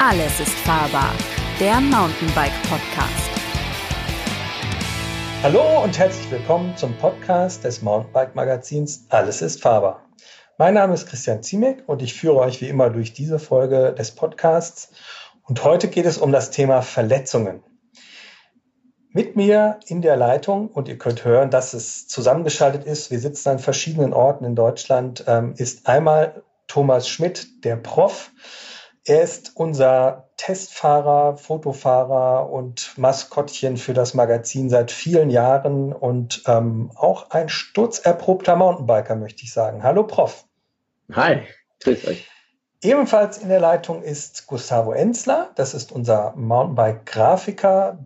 Alles ist fahrbar, der Mountainbike Podcast. Hallo und herzlich willkommen zum Podcast des Mountainbike Magazins Alles ist fahrbar. Mein Name ist Christian Ziemek und ich führe euch wie immer durch diese Folge des Podcasts. Und heute geht es um das Thema Verletzungen. Mit mir in der Leitung, und ihr könnt hören, dass es zusammengeschaltet ist, wir sitzen an verschiedenen Orten in Deutschland, ähm, ist einmal Thomas Schmidt, der Prof. Er ist unser Testfahrer, Fotofahrer und Maskottchen für das Magazin seit vielen Jahren und ähm, auch ein sturzerprobter Mountainbiker, möchte ich sagen. Hallo, Prof. Hi, grüß euch. Ebenfalls in der Leitung ist Gustavo Enzler. Das ist unser Mountainbike-Grafiker.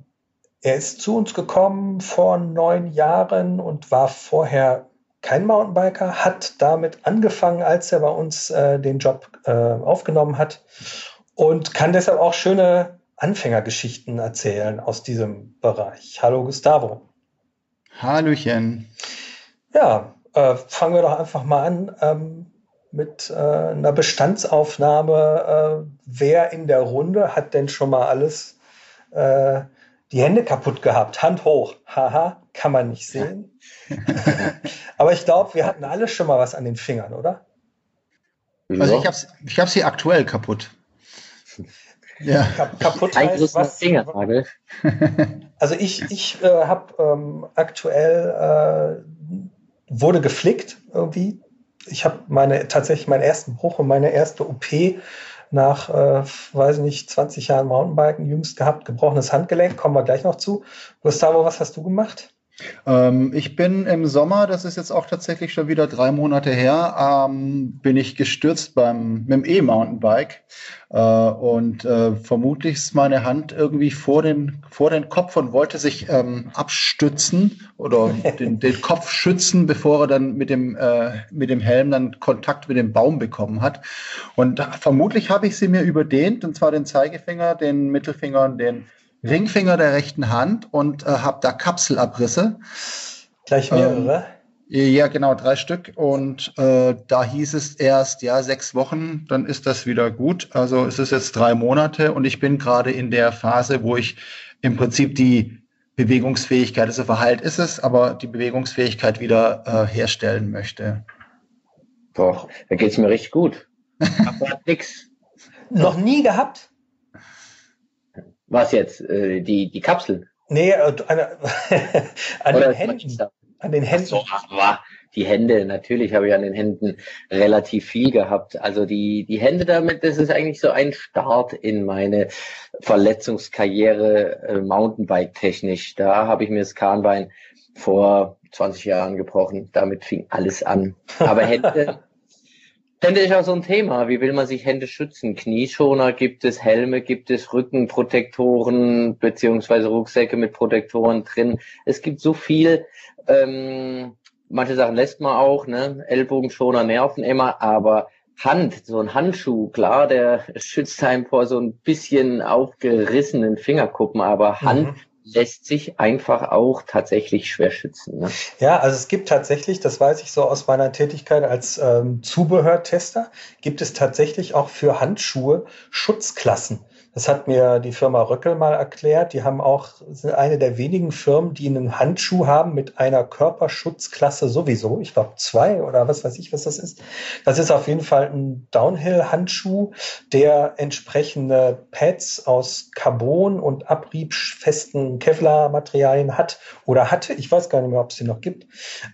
Er ist zu uns gekommen vor neun Jahren und war vorher kein Mountainbiker, hat damit angefangen, als er bei uns äh, den Job äh, aufgenommen hat und kann deshalb auch schöne Anfängergeschichten erzählen aus diesem Bereich. Hallo Gustavo. Hallöchen. Ja, äh, fangen wir doch einfach mal an ähm, mit äh, einer Bestandsaufnahme. Äh, wer in der Runde hat denn schon mal alles äh, die Hände kaputt gehabt? Hand hoch. Haha, kann man nicht sehen. Aber ich glaube, wir hatten alle schon mal was an den Fingern, oder? Also ich habe ich hab sie aktuell kaputt. Ja. Kap kaputt heißt was? Fingernagel. Also ich, ich äh, habe ähm, aktuell äh, wurde geflickt irgendwie. Ich habe meine tatsächlich meinen ersten Bruch und meine erste OP nach, äh, weiß nicht, 20 Jahren Mountainbiken jüngst gehabt, gebrochenes Handgelenk, kommen wir gleich noch zu. Gustavo, was hast du gemacht? Ähm, ich bin im Sommer, das ist jetzt auch tatsächlich schon wieder drei Monate her, ähm, bin ich gestürzt beim, mit dem E-Mountainbike. Äh, und äh, vermutlich ist meine Hand irgendwie vor den, vor den Kopf und wollte sich ähm, abstützen oder den, den Kopf schützen, bevor er dann mit dem, äh, mit dem Helm dann Kontakt mit dem Baum bekommen hat. Und vermutlich habe ich sie mir überdehnt, und zwar den Zeigefinger, den Mittelfinger und den Ringfinger der rechten Hand und äh, habe da Kapselabrisse. Gleich mehrere? Ähm, ja, genau, drei Stück. Und äh, da hieß es erst, ja, sechs Wochen, dann ist das wieder gut. Also es ist jetzt drei Monate und ich bin gerade in der Phase, wo ich im Prinzip die Bewegungsfähigkeit, also verheilt ist es, aber die Bewegungsfähigkeit wieder äh, herstellen möchte. Doch, da geht's mir richtig gut. Aber nix. Noch nie gehabt? Was jetzt? Äh, die, die Kapsel? Nee, äh, an Oder den Händen. An den Händen. So, die Hände, natürlich habe ich an den Händen relativ viel gehabt. Also die, die Hände damit, das ist eigentlich so ein Start in meine Verletzungskarriere äh, Mountainbike-technisch. Da habe ich mir das Kahnbein vor 20 Jahren gebrochen. Damit fing alles an. Aber Hände, Hände ist auch so ein Thema. Wie will man sich Hände schützen? Knieschoner gibt es, Helme gibt es, Rückenprotektoren beziehungsweise Rucksäcke mit Protektoren drin. Es gibt so viel. Ähm, manche Sachen lässt man auch, ne? Ellbogenschoner nerven immer, aber Hand, so ein Handschuh, klar, der schützt einen vor so ein bisschen aufgerissenen Fingerkuppen, aber Hand mhm lässt sich einfach auch tatsächlich schwer schützen. Ne? Ja, also es gibt tatsächlich, das weiß ich so aus meiner Tätigkeit als ähm, Zubehörtester, gibt es tatsächlich auch für Handschuhe Schutzklassen. Das hat mir die Firma Röckel mal erklärt. Die haben auch, sind eine der wenigen Firmen, die einen Handschuh haben mit einer Körperschutzklasse sowieso. Ich glaube zwei oder was weiß ich, was das ist. Das ist auf jeden Fall ein Downhill-Handschuh, der entsprechende Pads aus Carbon und abriebfesten Kevlar-Materialien hat oder hatte. Ich weiß gar nicht mehr, ob es sie noch gibt.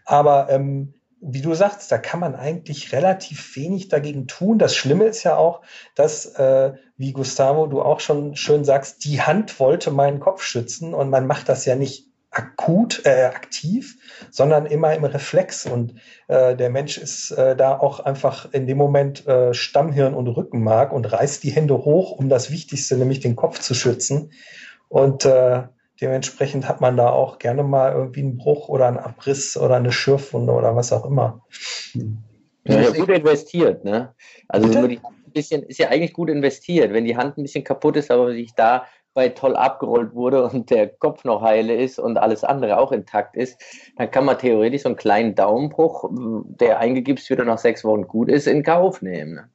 Aber ähm, wie du sagst, da kann man eigentlich relativ wenig dagegen tun. Das Schlimme ist ja auch, dass, äh, wie Gustavo, du auch schon schön sagst, die Hand wollte meinen Kopf schützen und man macht das ja nicht akut, äh, aktiv, sondern immer im Reflex. Und äh, der Mensch ist äh, da auch einfach in dem Moment äh, Stammhirn und Rückenmark und reißt die Hände hoch, um das Wichtigste, nämlich den Kopf zu schützen. Und äh, Dementsprechend hat man da auch gerne mal irgendwie einen Bruch oder einen Abriss oder eine Schürfwunde oder was auch immer. Ja, ja gut investiert, ne? Also ein bisschen ist ja eigentlich gut investiert. Wenn die Hand ein bisschen kaputt ist, aber sich da bei toll abgerollt wurde und der Kopf noch heile ist und alles andere auch intakt ist, dann kann man theoretisch so einen kleinen Daumenbruch, der eingegipst wieder nach sechs Wochen gut ist, in Kauf nehmen. Ne?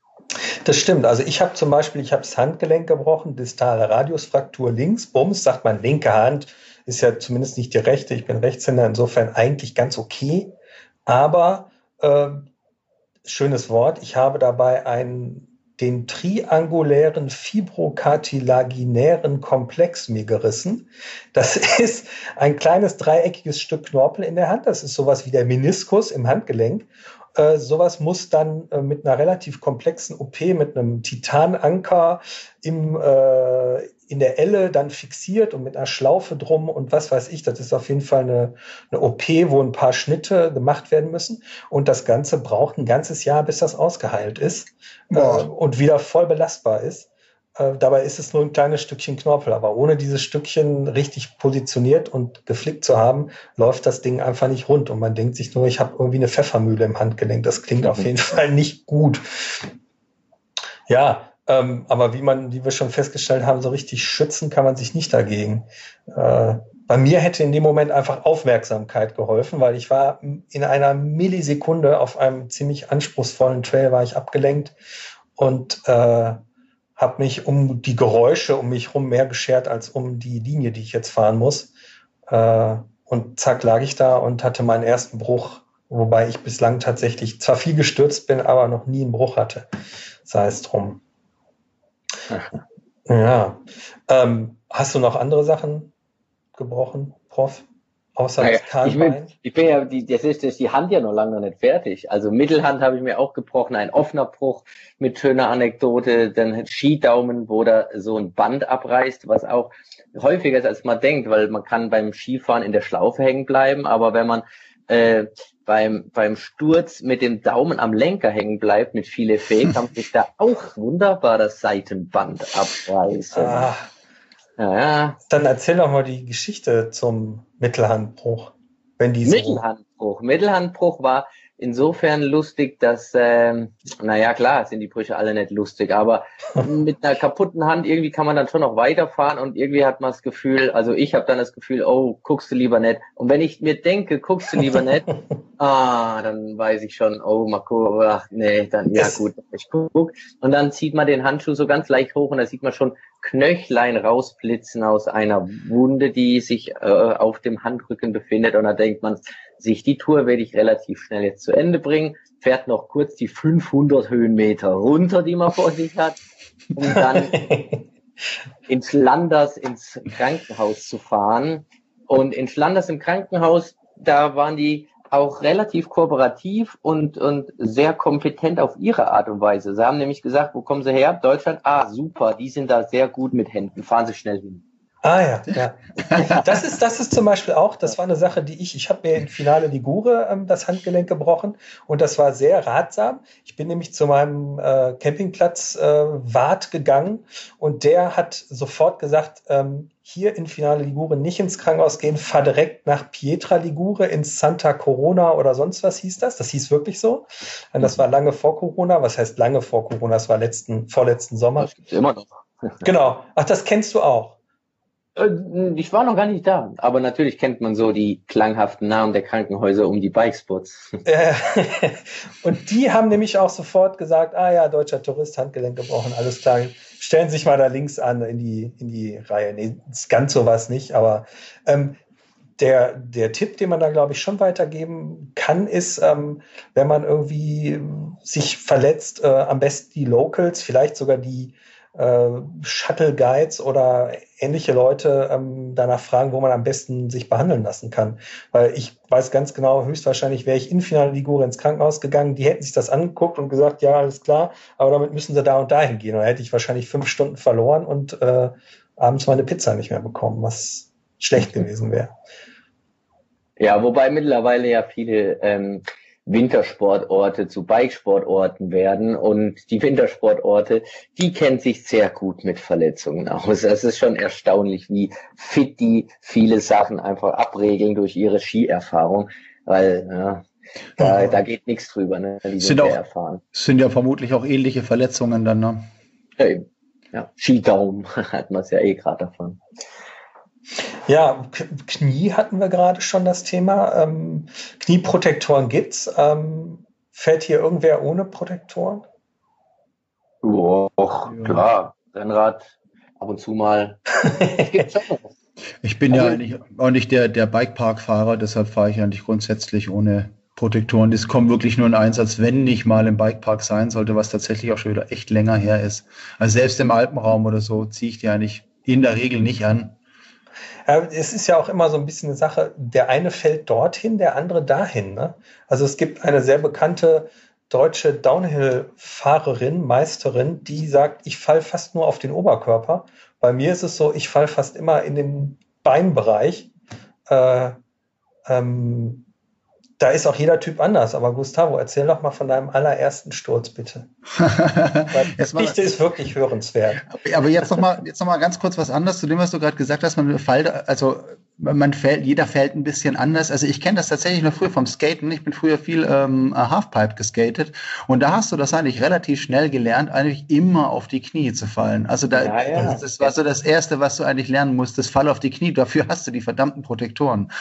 Das stimmt. Also ich habe zum Beispiel, ich habe das Handgelenk gebrochen, distale Radiusfraktur links, Bums, sagt man linke Hand, ist ja zumindest nicht die rechte. Ich bin Rechtshänder, insofern eigentlich ganz okay. Aber äh, schönes Wort, ich habe dabei einen den triangulären fibrokartilaginären Komplex mir gerissen. Das ist ein kleines dreieckiges Stück Knorpel in der Hand. Das ist sowas wie der Meniskus im Handgelenk. Äh, sowas muss dann äh, mit einer relativ komplexen OP, mit einem Titananker im, äh, in der Elle dann fixiert und mit einer Schlaufe drum und was weiß ich. Das ist auf jeden Fall eine, eine OP, wo ein paar Schnitte gemacht werden müssen. Und das Ganze braucht ein ganzes Jahr, bis das ausgeheilt ist äh, und wieder voll belastbar ist. Äh, dabei ist es nur ein kleines Stückchen Knorpel, aber ohne dieses Stückchen richtig positioniert und geflickt zu haben, läuft das Ding einfach nicht rund. Und man denkt sich nur, ich habe irgendwie eine Pfeffermühle im Handgelenk. Das klingt mhm. auf jeden Fall nicht gut. Ja, ähm, aber wie man, wie wir schon festgestellt haben, so richtig schützen kann man sich nicht dagegen. Äh, bei mir hätte in dem Moment einfach Aufmerksamkeit geholfen, weil ich war in einer Millisekunde auf einem ziemlich anspruchsvollen Trail war ich abgelenkt und äh, habe mich um die Geräusche um mich herum mehr geschert als um die Linie, die ich jetzt fahren muss. Äh, und zack lag ich da und hatte meinen ersten Bruch, wobei ich bislang tatsächlich zwar viel gestürzt bin, aber noch nie einen Bruch hatte. Sei es drum. Ja. Ähm, hast du noch andere Sachen gebrochen, Prof? Außer naja, das ich bin, ich bin ja, die, das ist, das ist die Hand ja noch lange noch nicht fertig. Also Mittelhand habe ich mir auch gebrochen, ein offener Bruch mit schöner Anekdote, dann Skidaumen, wo da so ein Band abreißt, was auch häufiger ist, als man denkt, weil man kann beim Skifahren in der Schlaufe hängen bleiben, aber wenn man äh, beim, beim Sturz mit dem Daumen am Lenker hängen bleibt, mit viel Effekt, kann sich da auch wunderbar das Seitenband abreißen. Ah. Ja, ja. Dann erzähl doch mal die Geschichte zum Mittelhandbruch. Wenn die so Mittelhandbruch. Mittelhandbruch war insofern lustig, dass, ähm, naja klar, sind die Brüche alle nicht lustig, aber mit einer kaputten Hand irgendwie kann man dann schon noch weiterfahren und irgendwie hat man das Gefühl, also ich habe dann das Gefühl, oh, guckst du lieber nicht. Und wenn ich mir denke, guckst du lieber nicht, ah, dann weiß ich schon, oh, Marco, ach nee, dann ja gut, ich guck. Und dann zieht man den Handschuh so ganz leicht hoch und da sieht man schon Knöchlein rausblitzen aus einer Wunde, die sich äh, auf dem Handrücken befindet und da denkt man, sich die Tour werde ich relativ schnell jetzt zu Ende bringen, fährt noch kurz die 500 Höhenmeter runter, die man vor sich hat, um dann ins Landers ins Krankenhaus zu fahren. Und in Flanders im Krankenhaus, da waren die auch relativ kooperativ und, und sehr kompetent auf ihre Art und Weise. Sie haben nämlich gesagt, wo kommen Sie her? Deutschland? Ah, super, die sind da sehr gut mit Händen. Fahren Sie schnell hin. Ah ja, ja. Das ist, das ist zum Beispiel auch, das war eine Sache, die ich, ich habe mir im Finale Ligure ähm, das Handgelenk gebrochen und das war sehr ratsam. Ich bin nämlich zu meinem äh, Campingplatz äh, Wart gegangen und der hat sofort gesagt, ähm, hier in Finale Ligure nicht ins Krankenhaus gehen, fahr direkt nach Pietra Ligure ins Santa Corona oder sonst was hieß das. Das hieß wirklich so. Und das war lange vor Corona. Was heißt lange vor Corona? Das war letzten, vorletzten Sommer. Das gibt's immer noch. genau. Ach, das kennst du auch. Äh, ich war noch gar nicht da, aber natürlich kennt man so die klanghaften Namen der Krankenhäuser um die Bikespots. und die haben nämlich auch sofort gesagt, ah ja, deutscher Tourist, Handgelenk gebrochen, alles klar. Stellen Sie sich mal da links an in die, in die Reihe. Nee, ganz sowas nicht, aber ähm, der, der Tipp, den man da, glaube ich, schon weitergeben kann, ist, ähm, wenn man irgendwie sich verletzt, äh, am besten die Locals, vielleicht sogar die äh, Shuttle Guides oder ähnliche Leute ähm, danach fragen, wo man am besten sich behandeln lassen kann. Weil ich weiß ganz genau, höchstwahrscheinlich wäre ich in Finale Ligure ins Krankenhaus gegangen, die hätten sich das angeguckt und gesagt, ja, alles klar, aber damit müssen sie da und dahin gehen. Und dann hätte ich wahrscheinlich fünf Stunden verloren und äh, abends meine Pizza nicht mehr bekommen, was schlecht gewesen wäre. Ja, wobei mittlerweile ja viele ähm, Wintersportorte zu Bikesportorten werden. Und die Wintersportorte, die kennen sich sehr gut mit Verletzungen aus. Es ist schon erstaunlich, wie fit die viele Sachen einfach abregeln durch ihre Skierfahrung, weil ja, da, da geht nichts drüber. Ne? Die sind, sind auch, erfahren. sind ja vermutlich auch ähnliche Verletzungen dann. Ne? Ja, eben. Ja, Skidaum hat man es ja eh gerade davon. Ja, Knie hatten wir gerade schon das Thema. Ähm, Knieprotektoren gibt's. Ähm, fällt hier irgendwer ohne Protektoren? Och, ja. klar, Rennrad ab und zu mal. ich bin also, ja eigentlich auch nicht der, der Bikepark-Fahrer, deshalb fahre ich eigentlich grundsätzlich ohne Protektoren. Das kommt wirklich nur in Einsatz, wenn nicht mal im Bikepark sein sollte, was tatsächlich auch schon wieder echt länger her ist. Also selbst im Alpenraum oder so ziehe ich die eigentlich in der Regel nicht an. Es ist ja auch immer so ein bisschen eine Sache, der eine fällt dorthin, der andere dahin. Ne? Also es gibt eine sehr bekannte deutsche Downhill-Fahrerin, Meisterin, die sagt, ich falle fast nur auf den Oberkörper. Bei mir ist es so, ich falle fast immer in den Beinbereich. Äh, ähm, da ist auch jeder Typ anders. Aber Gustavo, erzähl doch mal von deinem allerersten Sturz, bitte. Die Geschichte ist wirklich hörenswert. Aber jetzt noch mal, jetzt noch mal ganz kurz was anderes zu dem, was du gerade gesagt hast. Man fällt, also man fällt, jeder fällt ein bisschen anders. Also ich kenne das tatsächlich noch früher vom Skaten. Ich bin früher viel ähm, Halfpipe geskatet und da hast du das eigentlich relativ schnell gelernt, eigentlich immer auf die Knie zu fallen. Also da, ja, ja. Das, das, war so das Erste, was du eigentlich lernen musstest, fall auf die Knie. Dafür hast du die verdammten Protektoren.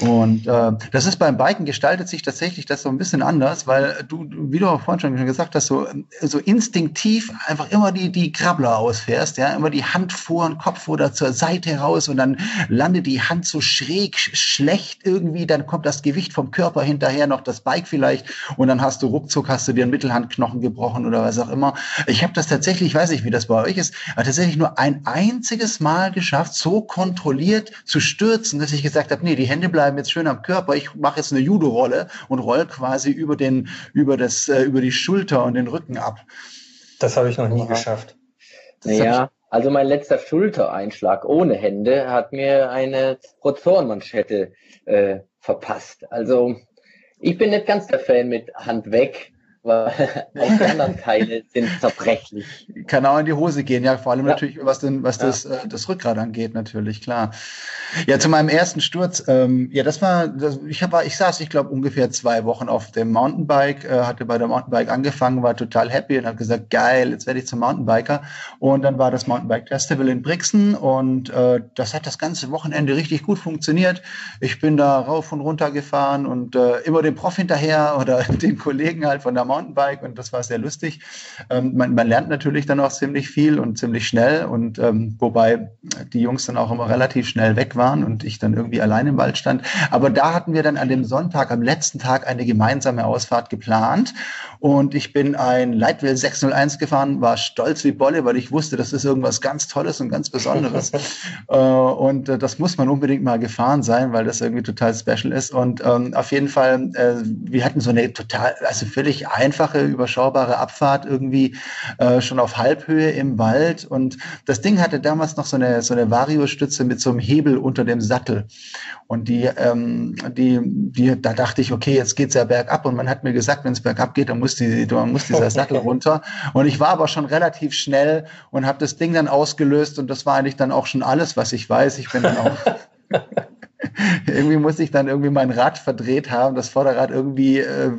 Und äh, das ist beim Biken gestaltet sich tatsächlich das so ein bisschen anders, weil du, wie du auch vorhin schon gesagt hast, so, so instinktiv einfach immer die, die Krabbler ausfährst, ja, immer die Hand vor den Kopf oder zur Seite raus und dann landet die Hand so schräg schlecht irgendwie, dann kommt das Gewicht vom Körper hinterher, noch das Bike vielleicht und dann hast du ruckzuck, hast du dir einen Mittelhandknochen gebrochen oder was auch immer. Ich habe das tatsächlich, ich weiß nicht, wie das bei euch ist, aber tatsächlich nur ein einziges Mal geschafft, so kontrolliert zu stürzen, dass ich gesagt habe, nee, die Hände bleiben jetzt schön am Körper, ich mache jetzt eine Judo-Rolle und roll quasi über den, über das, äh, über die Schulter und den Rücken ab. Das habe ich noch nie Aha. geschafft. naja, also mein letzter Schultereinschlag ohne Hände hat mir eine Rotorenmanschette äh, verpasst. Also ich bin nicht ganz der Fan mit Hand weg aber auch die anderen Teile sind zerbrechlich. Kann auch in die Hose gehen, ja, vor allem ja. natürlich, was, den, was ja. das, äh, das Rückgrat angeht, natürlich, klar. Ja, zu meinem ersten Sturz, ähm, ja, das war, das, ich, hab, ich saß, ich glaube, ungefähr zwei Wochen auf dem Mountainbike, äh, hatte bei der Mountainbike angefangen, war total happy und habe gesagt, geil, jetzt werde ich zum Mountainbiker. Und dann war das Mountainbike Festival in Brixen und äh, das hat das ganze Wochenende richtig gut funktioniert. Ich bin da rauf und runter gefahren und äh, immer dem Prof hinterher oder den Kollegen halt von der Mountainbike Mountainbike und das war sehr lustig. Ähm, man, man, lernt natürlich dann auch ziemlich viel und ziemlich schnell und ähm, wobei die Jungs dann auch immer relativ schnell weg waren und ich dann irgendwie allein im Wald stand. Aber da hatten wir dann an dem Sonntag, am letzten Tag eine gemeinsame Ausfahrt geplant und ich bin ein Leitwell 601 gefahren, war stolz wie Bolle, weil ich wusste, das ist irgendwas ganz Tolles und ganz Besonderes. äh, und äh, das muss man unbedingt mal gefahren sein, weil das irgendwie total special ist. Und ähm, auf jeden Fall, äh, wir hatten so eine total, also völlig einfache, überschaubare Abfahrt irgendwie äh, schon auf Halbhöhe im Wald. Und das Ding hatte damals noch so eine, so eine Variostütze mit so einem Hebel unter dem Sattel. Und die, ähm, die, die, da dachte ich, okay, jetzt geht's ja bergab. Und man hat mir gesagt, wenn es bergab geht, dann muss, die, dann muss dieser Sattel runter. Und ich war aber schon relativ schnell und habe das Ding dann ausgelöst. Und das war eigentlich dann auch schon alles, was ich weiß. Ich bin dann auch irgendwie muss ich dann irgendwie mein Rad verdreht haben, das Vorderrad irgendwie, äh,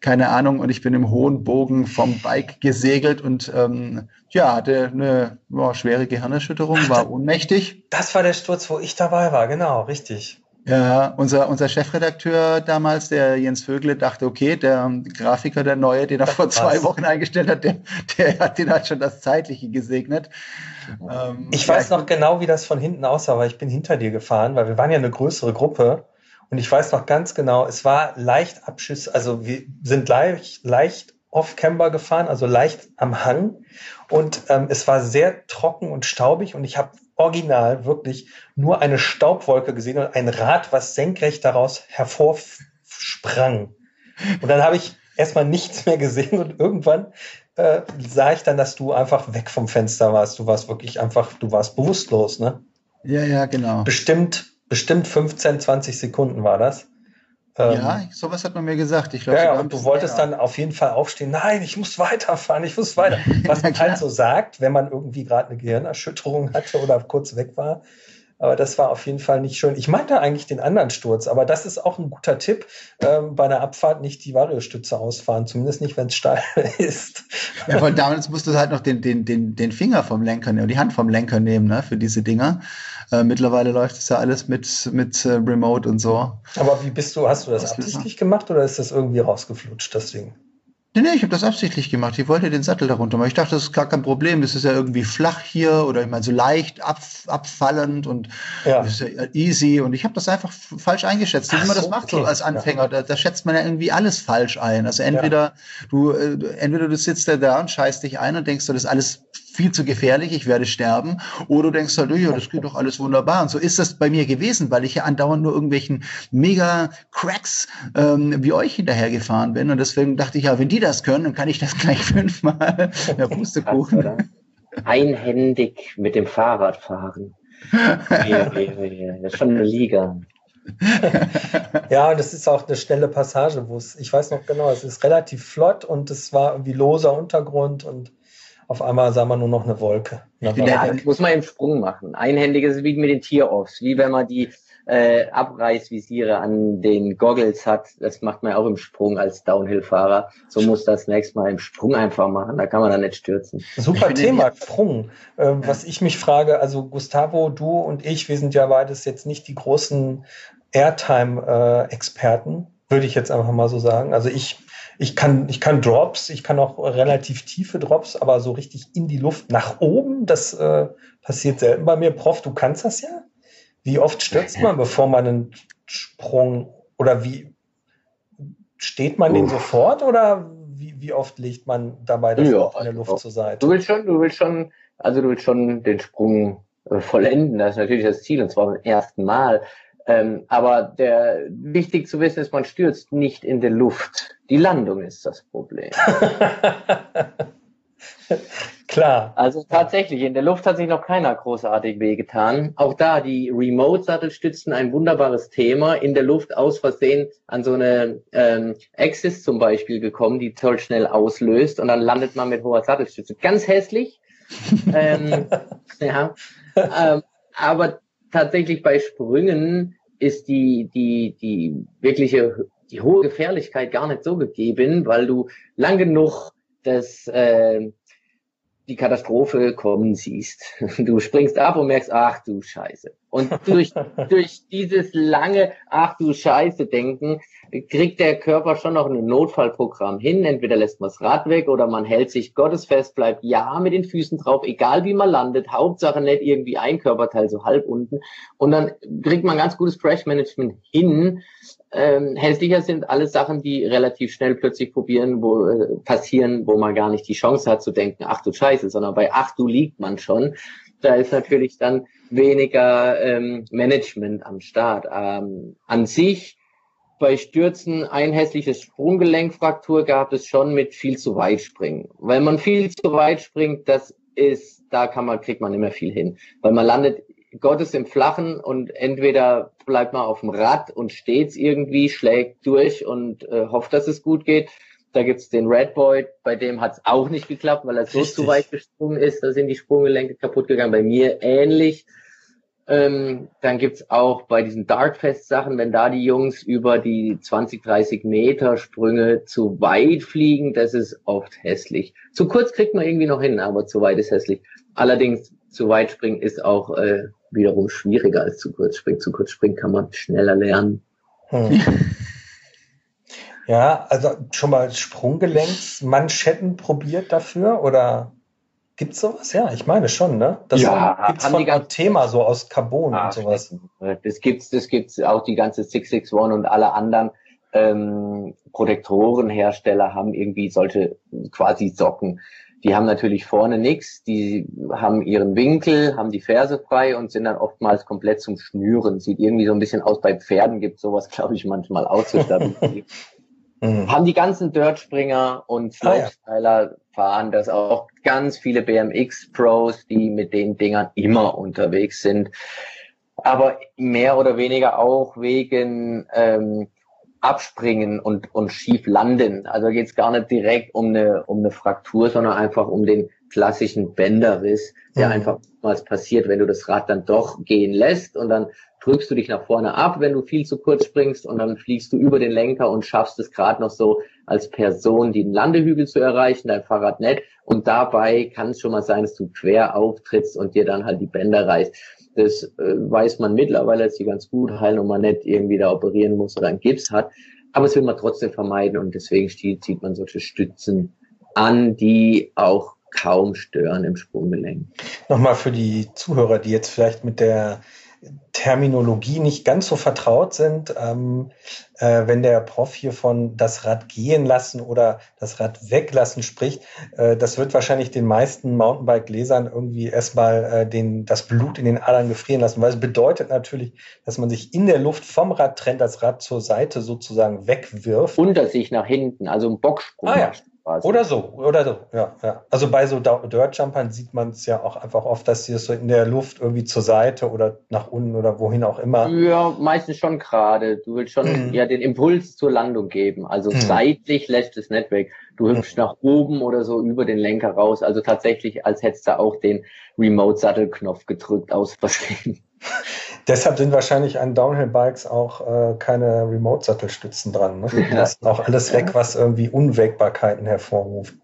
keine Ahnung, und ich bin im hohen Bogen vom Bike gesegelt und ähm, ja, hatte eine boah, schwere Gehirnerschütterung, war ohnmächtig. Das war der Sturz, wo ich dabei war, genau, richtig. Ja, unser, unser Chefredakteur damals, der Jens Vögle, dachte, okay, der Grafiker, der Neue, den er das vor zwei Wochen eingestellt hat, der, der hat den halt schon das Zeitliche gesegnet. Ähm, ich weiß noch genau, wie das von hinten aussah, weil ich bin hinter dir gefahren, weil wir waren ja eine größere Gruppe. Und ich weiß noch ganz genau, es war leicht Abschüsse, also wir sind leicht, leicht off-camber gefahren, also leicht am Hang. Und ähm, es war sehr trocken und staubig und ich habe original wirklich nur eine Staubwolke gesehen und ein Rad, was senkrecht daraus hervorsprang. Und dann habe ich erstmal nichts mehr gesehen und irgendwann äh, sah ich dann, dass du einfach weg vom Fenster warst. Du warst wirklich einfach, du warst bewusstlos, ne? Ja, ja, genau. Bestimmt, bestimmt 15, 20 Sekunden war das. Ähm, ja, sowas hat man mir gesagt. Ich glaub, ja, und du wolltest länger. dann auf jeden Fall aufstehen. Nein, ich muss weiterfahren, ich muss weiter. Was man halt so sagt, wenn man irgendwie gerade eine Gehirnerschütterung hatte oder kurz weg war. Aber das war auf jeden Fall nicht schön. Ich meinte eigentlich den anderen Sturz, aber das ist auch ein guter Tipp. Ähm, bei einer Abfahrt nicht die Variostütze ausfahren, zumindest nicht, wenn es steil ist. Ja, weil damals musst du halt noch den, den, den, den Finger vom Lenker nehmen, die Hand vom Lenker nehmen, ne, für diese Dinger. Äh, mittlerweile läuft es ja alles mit, mit äh, Remote und so. Aber wie bist du, hast du das absichtlich gemacht oder ist das irgendwie rausgeflutscht, das Ding? Nee, nee, ich habe das absichtlich gemacht. Ich wollte den Sattel darunter machen. Ich dachte, das ist gar kein Problem. Das ist ja irgendwie flach hier oder ich meine so leicht ab, abfallend und ja. ist ja easy. Und ich habe das einfach falsch eingeschätzt. Wie man das macht okay. so als Anfänger. Ja. Da, da, schätzt man ja irgendwie alles falsch ein. Also entweder du, äh, entweder du sitzt da und scheißt dich ein und denkst, das ist alles viel zu gefährlich, ich werde sterben. Oder du denkst halt, ja, das geht doch alles wunderbar. Und so ist das bei mir gewesen, weil ich ja andauernd nur irgendwelchen mega Cracks ähm, wie euch hinterhergefahren bin. Und deswegen dachte ich, ja, wenn die das können, dann kann ich das gleich fünfmal. Ja, Pustekuchen. Einhändig mit dem Fahrrad fahren. Das ist schon eine Liga. ja, das ist auch eine schnelle Passage, wo es, ich weiß noch genau, es ist relativ flott und es war irgendwie loser Untergrund und auf einmal sah man nur noch eine Wolke. Ja, das muss man im Sprung machen. Einhändiges wie mit den Tier-Offs, wie wenn man die äh, Abreißvisiere an den Goggles hat. Das macht man auch im Sprung als Downhill-Fahrer. So muss das nächste Mal im Sprung einfach machen. Da kann man dann nicht stürzen. Super Thema, Sprung. Äh, was ich mich frage, also Gustavo, du und ich, wir sind ja beides jetzt nicht die großen Airtime-Experten, äh, würde ich jetzt einfach mal so sagen. Also ich ich kann, ich kann Drops, ich kann auch relativ tiefe Drops, aber so richtig in die Luft nach oben, das äh, passiert selten bei mir. Prof, du kannst das ja? Wie oft stürzt man, bevor man einen Sprung oder wie steht man den sofort oder wie, wie oft legt man dabei das ja, in der Luft also, zur Seite? Du willst schon, du willst schon, also du willst schon den Sprung äh, vollenden. Das ist natürlich das Ziel und zwar beim ersten Mal. Ähm, aber der, wichtig zu wissen ist, man stürzt nicht in der Luft. Die Landung ist das Problem. Klar. Also tatsächlich, in der Luft hat sich noch keiner großartig wehgetan. Auch da, die Remote-Sattelstützen, ein wunderbares Thema. In der Luft aus Versehen an so eine ähm, Axis zum Beispiel gekommen, die toll schnell auslöst und dann landet man mit hoher Sattelstütze. Ganz hässlich. ähm, ja. Ähm, aber tatsächlich bei Sprüngen ist die, die, die wirkliche, die hohe Gefährlichkeit gar nicht so gegeben, weil du lang genug das, äh, die Katastrophe kommen siehst. Du springst ab und merkst, ach du Scheiße. Und durch, durch dieses lange, ach du Scheiße denken, kriegt der Körper schon noch ein Notfallprogramm hin. Entweder lässt man das Rad weg oder man hält sich gottesfest, bleibt ja mit den Füßen drauf, egal wie man landet. Hauptsache nicht irgendwie ein Körperteil so halb unten. Und dann kriegt man ganz gutes Crash-Management hin. Ähm, hässlicher sind alle Sachen, die relativ schnell plötzlich probieren, wo äh, passieren, wo man gar nicht die Chance hat zu denken, ach du Scheiße, sondern bei ach du liegt man schon. Da ist natürlich dann weniger ähm, Management am Start. Ähm, an sich bei Stürzen ein hässliches Sprunggelenkfraktur gab es schon mit viel zu weit springen. Weil man viel zu weit springt, das ist, da kann man, kriegt man mehr viel hin. Weil man landet Gottes im Flachen und entweder bleibt man auf dem Rad und steht's irgendwie, schlägt durch und äh, hofft, dass es gut geht. Da gibt's den Red Boy, bei dem hat's auch nicht geklappt, weil er so Richtig. zu weit gesprungen ist, da sind die Sprunggelenke kaputt gegangen. Bei mir ähnlich. Ähm, dann gibt's auch bei diesen Dartfest-Sachen, wenn da die Jungs über die 20, 30 Meter Sprünge zu weit fliegen, das ist oft hässlich. Zu kurz kriegt man irgendwie noch hin, aber zu weit ist hässlich. Allerdings zu weit springen ist auch äh, wiederum schwieriger als zu kurz springen. Zu kurz springen kann man schneller lernen. Hm. Ja, also schon mal Sprunggelenksmanschetten probiert dafür oder? Gibt's sowas? Ja, ich meine schon, ne? Das ja, gibt's von die Thema so aus Carbon ah, und sowas. Das gibt's, das gibt's auch die ganze 661 und alle anderen ähm, Protektorenhersteller haben irgendwie solche quasi Socken. Die haben natürlich vorne nichts, die haben ihren Winkel, haben die Ferse frei und sind dann oftmals komplett zum Schnüren. Sieht irgendwie so ein bisschen aus bei Pferden, gibt sowas, glaube ich, manchmal auszustatten. Mhm. Haben die ganzen Dirtspringer und Slopestyler ah, ja. fahren das auch ganz viele BMX-Pros, die mit den Dingern immer unterwegs sind. Aber mehr oder weniger auch wegen ähm, Abspringen und, und schief landen. Also geht es gar nicht direkt um eine, um eine Fraktur, sondern einfach um den klassischen Bänderriss, der mhm. einfach mal passiert, wenn du das Rad dann doch gehen lässt und dann drückst du dich nach vorne ab, wenn du viel zu kurz springst und dann fliegst du über den Lenker und schaffst es gerade noch so als Person den Landehügel zu erreichen, dein Fahrrad nicht und dabei kann es schon mal sein, dass du quer auftrittst und dir dann halt die Bänder reißt. Das äh, weiß man mittlerweile, dass sie ganz gut heilen und man nicht irgendwie da operieren muss oder einen Gips hat. Aber es will man trotzdem vermeiden und deswegen zieht man solche Stützen an, die auch kaum stören im Sprunggelenk. Nochmal für die Zuhörer, die jetzt vielleicht mit der Terminologie nicht ganz so vertraut sind, ähm, äh, wenn der Prof hier von das Rad gehen lassen oder das Rad weglassen spricht, äh, das wird wahrscheinlich den meisten Mountainbike-Lesern irgendwie erstmal äh, den, das Blut in den Adern gefrieren lassen, weil es bedeutet natürlich, dass man sich in der Luft vom Rad trennt, das Rad zur Seite sozusagen wegwirft. Unter sich nach hinten, also ein Bocksprung. Ah, ja quasi. Oder so, oder so, ja, ja. Also bei so Dirt-Jumpern sieht man es ja auch einfach oft, dass sie es so in der Luft irgendwie zur Seite oder nach unten oder wohin auch immer. Ja, meistens schon gerade. Du willst schon mhm. ja den Impuls zur Landung geben. Also mhm. seitlich lässt es nicht weg. Du hüpfst mhm. nach oben oder so über den Lenker raus. Also tatsächlich, als hättest du auch den Remote-Sattelknopf gedrückt aus Versehen. Deshalb sind wahrscheinlich an Downhill-Bikes auch äh, keine Remote-Sattelstützen dran. Ne? Ja. Das ist auch alles weg, was irgendwie Unwägbarkeiten hervorruft.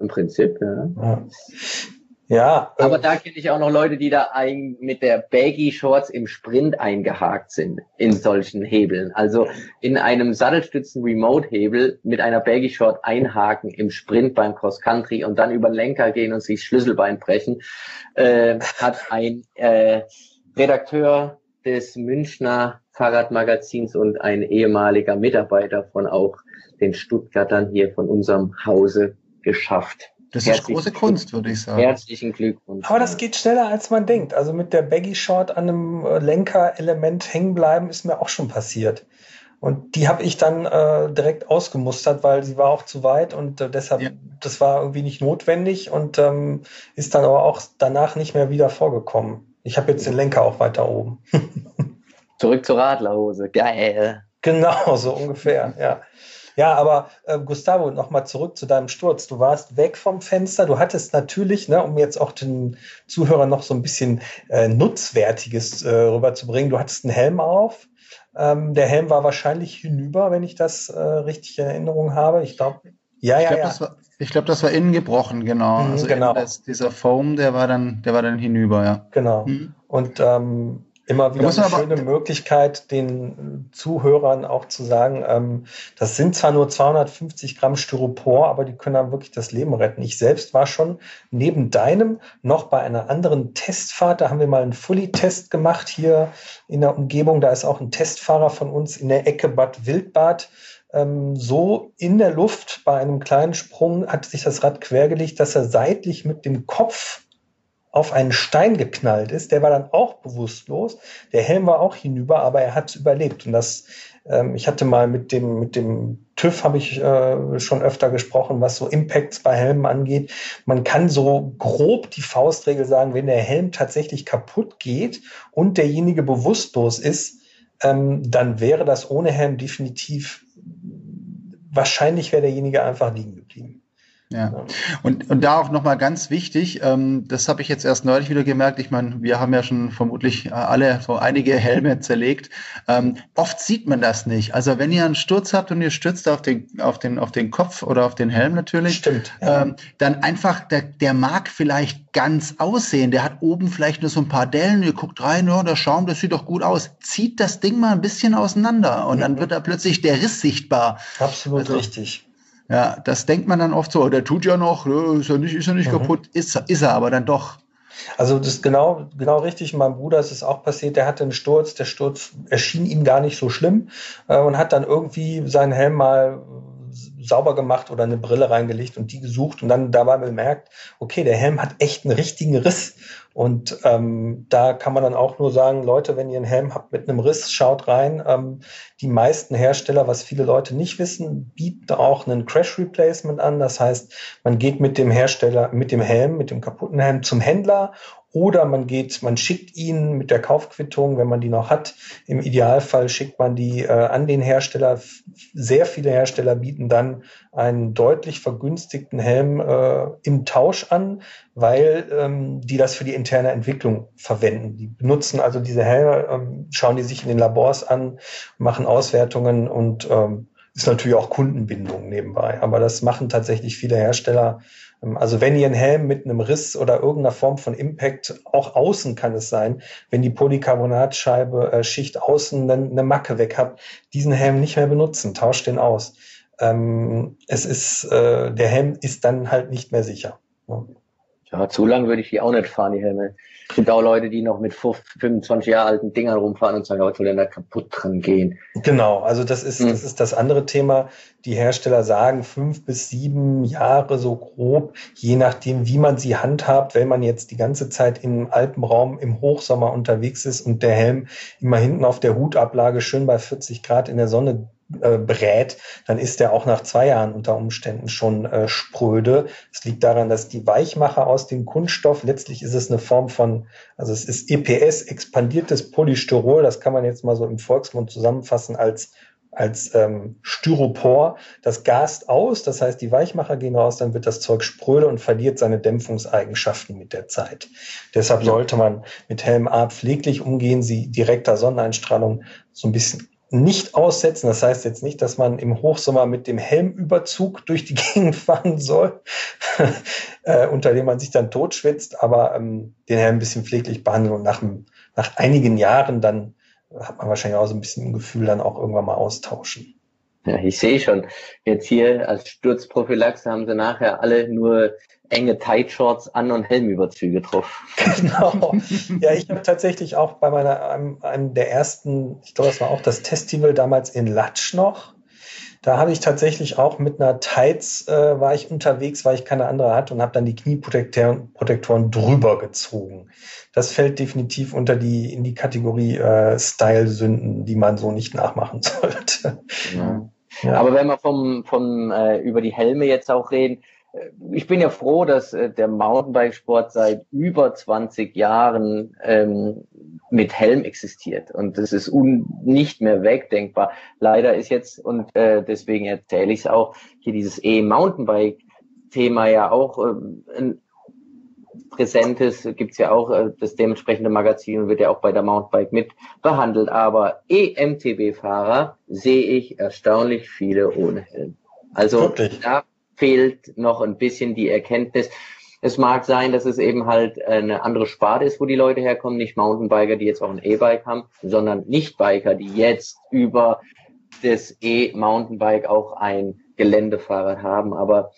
Im Prinzip, ja. Ja, ja aber äh, da kenne ich auch noch Leute, die da ein, mit der Baggy Shorts im Sprint eingehakt sind in solchen Hebeln. Also in einem Sattelstützen Remote Hebel mit einer Baggy Short einhaken im Sprint beim Cross Country und dann über den Lenker gehen und sich Schlüsselbein brechen, äh, hat ein äh, Redakteur des Münchner Fahrradmagazins und ein ehemaliger Mitarbeiter von auch den Stuttgartern hier von unserem Hause geschafft. Das ist große Kunst, würde ich sagen. Herzlichen Glückwunsch. Aber das geht schneller, als man denkt. Also mit der Baggy Short an einem äh, Lenkerelement hängen bleiben, ist mir auch schon passiert. Und die habe ich dann äh, direkt ausgemustert, weil sie war auch zu weit und äh, deshalb, ja. das war irgendwie nicht notwendig und ähm, ist dann aber auch danach nicht mehr wieder vorgekommen. Ich habe jetzt den Lenker auch weiter oben. Zurück zur Radlerhose. Geil. Genau, so ungefähr, ja. Ja, aber äh, Gustavo, nochmal zurück zu deinem Sturz. Du warst weg vom Fenster. Du hattest natürlich, ne, um jetzt auch den Zuhörern noch so ein bisschen äh, Nutzwertiges äh, rüberzubringen, du hattest einen Helm auf. Ähm, der Helm war wahrscheinlich hinüber, wenn ich das äh, richtig in Erinnerung habe. Ich glaube, ja, ich ja, glaub, ja. Das war, ich glaube, das war innen gebrochen, genau. Mhm, also genau. Das, dieser Foam, der war dann, der war dann hinüber, ja. Genau. Mhm. Und ähm, immer wieder eine schöne Möglichkeit, den Zuhörern auch zu sagen, ähm, das sind zwar nur 250 Gramm Styropor, aber die können dann wirklich das Leben retten. Ich selbst war schon neben deinem noch bei einer anderen Testfahrt, da haben wir mal einen Fully-Test gemacht hier in der Umgebung. Da ist auch ein Testfahrer von uns in der Ecke Bad Wildbad ähm, so in der Luft bei einem kleinen Sprung hat sich das Rad quergelegt, dass er seitlich mit dem Kopf auf einen Stein geknallt ist. Der war dann auch bewusstlos. Der Helm war auch hinüber, aber er hat überlebt. Und das, ähm, ich hatte mal mit dem, mit dem TÜV habe ich äh, schon öfter gesprochen, was so Impacts bei Helmen angeht. Man kann so grob die Faustregel sagen, wenn der Helm tatsächlich kaputt geht und derjenige bewusstlos ist, ähm, dann wäre das ohne Helm definitiv wahrscheinlich wäre derjenige einfach liegen geblieben. Ja. Und, und da auch nochmal ganz wichtig, ähm, das habe ich jetzt erst neulich wieder gemerkt. Ich meine, wir haben ja schon vermutlich äh, alle so einige Helme zerlegt. Ähm, oft sieht man das nicht. Also wenn ihr einen Sturz habt und ihr stürzt auf den, auf den, auf den Kopf oder auf den Helm natürlich, Stimmt, ja. ähm, dann einfach, der, der mag vielleicht ganz aussehen. Der hat oben vielleicht nur so ein paar Dellen, ihr guckt rein, ja, der Schaum, das sieht doch gut aus. Zieht das Ding mal ein bisschen auseinander und mhm. dann wird da plötzlich der Riss sichtbar. Absolut also, richtig. Ja, das denkt man dann oft so, der tut ja noch, ist ja nicht, ist ja nicht mhm. kaputt, ist, ist er aber dann doch. Also das ist genau, genau richtig. Meinem Bruder ist es auch passiert, der hatte einen Sturz, der Sturz erschien ihm gar nicht so schlimm äh, und hat dann irgendwie seinen Helm mal sauber gemacht oder eine Brille reingelegt und die gesucht und dann dabei bemerkt, okay, der Helm hat echt einen richtigen Riss. Und ähm, da kann man dann auch nur sagen, Leute, wenn ihr einen Helm habt mit einem Riss, schaut rein. Ähm, die meisten Hersteller, was viele Leute nicht wissen, bieten auch einen Crash Replacement an. Das heißt, man geht mit dem Hersteller, mit dem Helm, mit dem kaputten Helm zum Händler oder man geht, man schickt ihn mit der Kaufquittung, wenn man die noch hat. Im Idealfall schickt man die äh, an den Hersteller. Sehr viele Hersteller bieten dann einen deutlich vergünstigten Helm äh, im Tausch an, weil ähm, die das für die interne Entwicklung verwenden. Die benutzen also diese Helme, ähm, schauen die sich in den Labors an, machen Auswertungen und ähm, ist natürlich auch Kundenbindung nebenbei. Aber das machen tatsächlich viele Hersteller. Ähm, also wenn ihr einen Helm mit einem Riss oder irgendeiner Form von Impact, auch außen kann es sein, wenn die Polycarbonatscheibe äh, Schicht außen eine, Macke weg hat, diesen Helm nicht mehr benutzen, tauscht den aus. Ähm, es ist, äh, der Helm ist dann halt nicht mehr sicher. Ja. Ja, zu lang würde ich die auch nicht fahren, die Helme. Es gibt auch Leute, die noch mit 25 Jahre alten Dingern rumfahren und sagen, was soll denn da kaputt dran gehen? Genau, also das ist, mhm. das ist das andere Thema. Die Hersteller sagen fünf bis sieben Jahre so grob, je nachdem, wie man sie handhabt. Wenn man jetzt die ganze Zeit im Alpenraum im Hochsommer unterwegs ist und der Helm immer hinten auf der Hutablage schön bei 40 Grad in der Sonne äh, brät, dann ist der auch nach zwei Jahren unter Umständen schon äh, spröde. Es liegt daran, dass die Weichmacher aus dem Kunststoff, letztlich ist es eine Form von, also es ist EPS, expandiertes Polystyrol, das kann man jetzt mal so im Volksmund zusammenfassen als als ähm, Styropor. Das gast aus, das heißt, die Weichmacher gehen raus, dann wird das Zeug spröde und verliert seine Dämpfungseigenschaften mit der Zeit. Deshalb sollte man mit Helm A pfleglich umgehen, sie direkter Sonneneinstrahlung so ein bisschen nicht aussetzen. Das heißt jetzt nicht, dass man im Hochsommer mit dem Helmüberzug durch die Gegend fahren soll, äh, unter dem man sich dann totschwitzt, aber ähm, den Helm ein bisschen pfleglich behandeln und nach, nach einigen Jahren dann hat man wahrscheinlich auch so ein bisschen ein Gefühl, dann auch irgendwann mal austauschen. Ja, ich sehe schon. Jetzt hier als Sturzprophylaxe haben sie nachher alle nur enge Tight Shorts an und Helmüberzüge drauf. Genau. Ja, ich habe tatsächlich auch bei meiner einem, einem der ersten, ich glaube, das war auch das Festival damals in Latsch noch. Da habe ich tatsächlich auch mit einer Tights äh, war ich unterwegs, weil ich keine andere hatte und habe dann die Knieprotektoren Protektoren drüber gezogen. Das fällt definitiv unter die in die Kategorie äh, Style-Sünden, die man so nicht nachmachen sollte. Ja. Ja. Aber wenn wir vom, vom äh, über die Helme jetzt auch reden, ich bin ja froh, dass äh, der Mountainbikesport seit über 20 Jahren ähm, mit Helm existiert und das ist nicht mehr wegdenkbar. Leider ist jetzt und äh, deswegen erzähle ich es auch hier dieses E-Mountainbike-Thema ja auch äh, ein präsentes, gibt's ja auch äh, das dementsprechende Magazin wird ja auch bei der Mountainbike mit behandelt. Aber EMTB-Fahrer sehe ich erstaunlich viele ohne Helm. Also Wirklich? da fehlt noch ein bisschen die Erkenntnis. Es mag sein, dass es eben halt eine andere Sparte ist, wo die Leute herkommen, nicht Mountainbiker, die jetzt auch ein E-Bike haben, sondern Nicht-Biker, die jetzt über das E-Mountainbike auch ein Geländefahrrad haben. Aber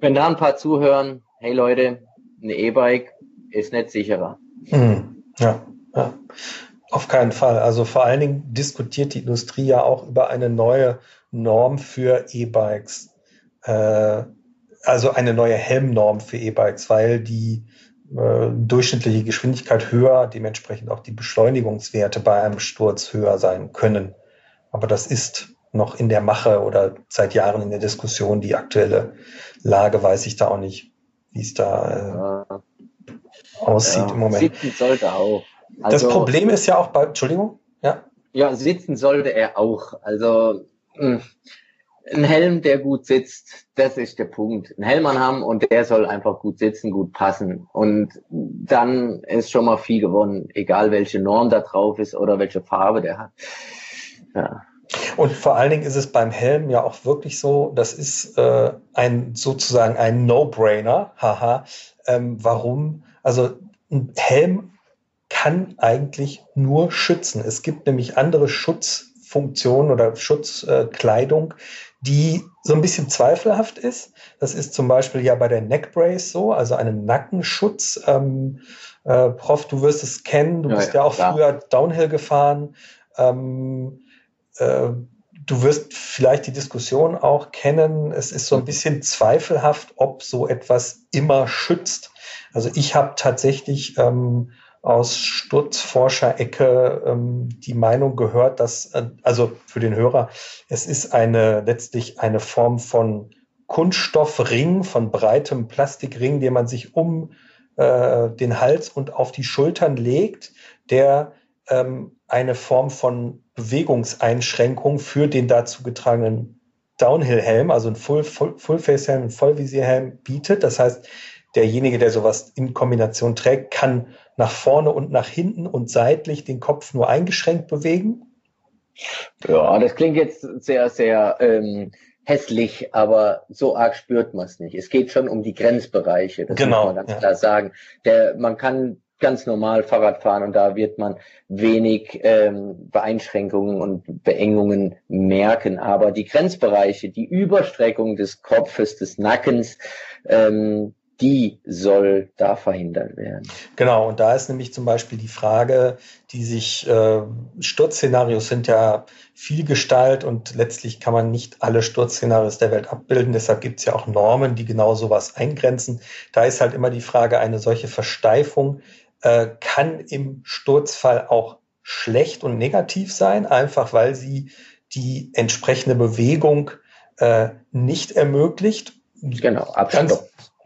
wenn da ein paar zuhören, hey Leute, ein E-Bike ist nicht sicherer. Mhm. Ja, ja, auf keinen Fall. Also vor allen Dingen diskutiert die Industrie ja auch über eine neue Norm für E-Bikes. Äh, also eine neue Helmnorm für E-Bikes, weil die äh, durchschnittliche Geschwindigkeit höher, dementsprechend auch die Beschleunigungswerte bei einem Sturz höher sein können. Aber das ist noch in der Mache oder seit Jahren in der Diskussion. Die aktuelle Lage weiß ich da auch nicht wie es da äh, aussieht ja, im Moment. Sitzen sollte auch. Also, das Problem ist ja auch bei, Entschuldigung, ja. Ja, sitzen sollte er auch. Also mh, hm, ein Helm, der gut sitzt, das ist der Punkt. Ein Helm haben und der soll einfach gut sitzen, gut passen. Und dann ist schon mal viel gewonnen, egal welche Norm da drauf ist oder welche Farbe der hat. Ja. Und vor allen Dingen ist es beim Helm ja auch wirklich so, das ist äh, ein sozusagen ein No-Brainer. Haha. Ähm, warum? Also ein Helm kann eigentlich nur schützen. Es gibt nämlich andere Schutzfunktionen oder Schutzkleidung, äh, die so ein bisschen zweifelhaft ist. Das ist zum Beispiel ja bei der Neckbrace so, also einem Nackenschutz. Ähm, äh, Prof, du wirst es kennen, du ja, bist ja, ja auch klar. früher Downhill gefahren. Ähm, äh, du wirst vielleicht die Diskussion auch kennen. Es ist so ein bisschen zweifelhaft, ob so etwas immer schützt. Also ich habe tatsächlich ähm, aus Sturzforscher-Ecke ähm, die Meinung gehört, dass, äh, also für den Hörer, es ist eine letztlich eine Form von Kunststoffring, von breitem Plastikring, den man sich um äh, den Hals und auf die Schultern legt, der ähm, eine Form von Bewegungseinschränkung für den dazu getragenen Downhill-Helm, also ein Full-Face-Helm, ein Vollvisierhelm bietet. Das heißt, derjenige, der sowas in Kombination trägt, kann nach vorne und nach hinten und seitlich den Kopf nur eingeschränkt bewegen. Ja, das klingt jetzt sehr, sehr ähm, hässlich, aber so arg spürt man es nicht. Es geht schon um die Grenzbereiche, das genau, muss man ganz ja. klar sagen. Der, man kann ganz normal Fahrrad fahren und da wird man wenig ähm, Beeinschränkungen und Beengungen merken. Aber die Grenzbereiche, die Überstreckung des Kopfes, des Nackens, ähm, die soll da verhindert werden. Genau, und da ist nämlich zum Beispiel die Frage, die sich, äh, Sturzszenarios sind ja viel Gestalt und letztlich kann man nicht alle Sturzszenarios der Welt abbilden. Deshalb gibt es ja auch Normen, die genau sowas eingrenzen. Da ist halt immer die Frage, eine solche Versteifung äh, kann im Sturzfall auch schlecht und negativ sein, einfach weil sie die entsprechende Bewegung äh, nicht ermöglicht. Genau, Abstand.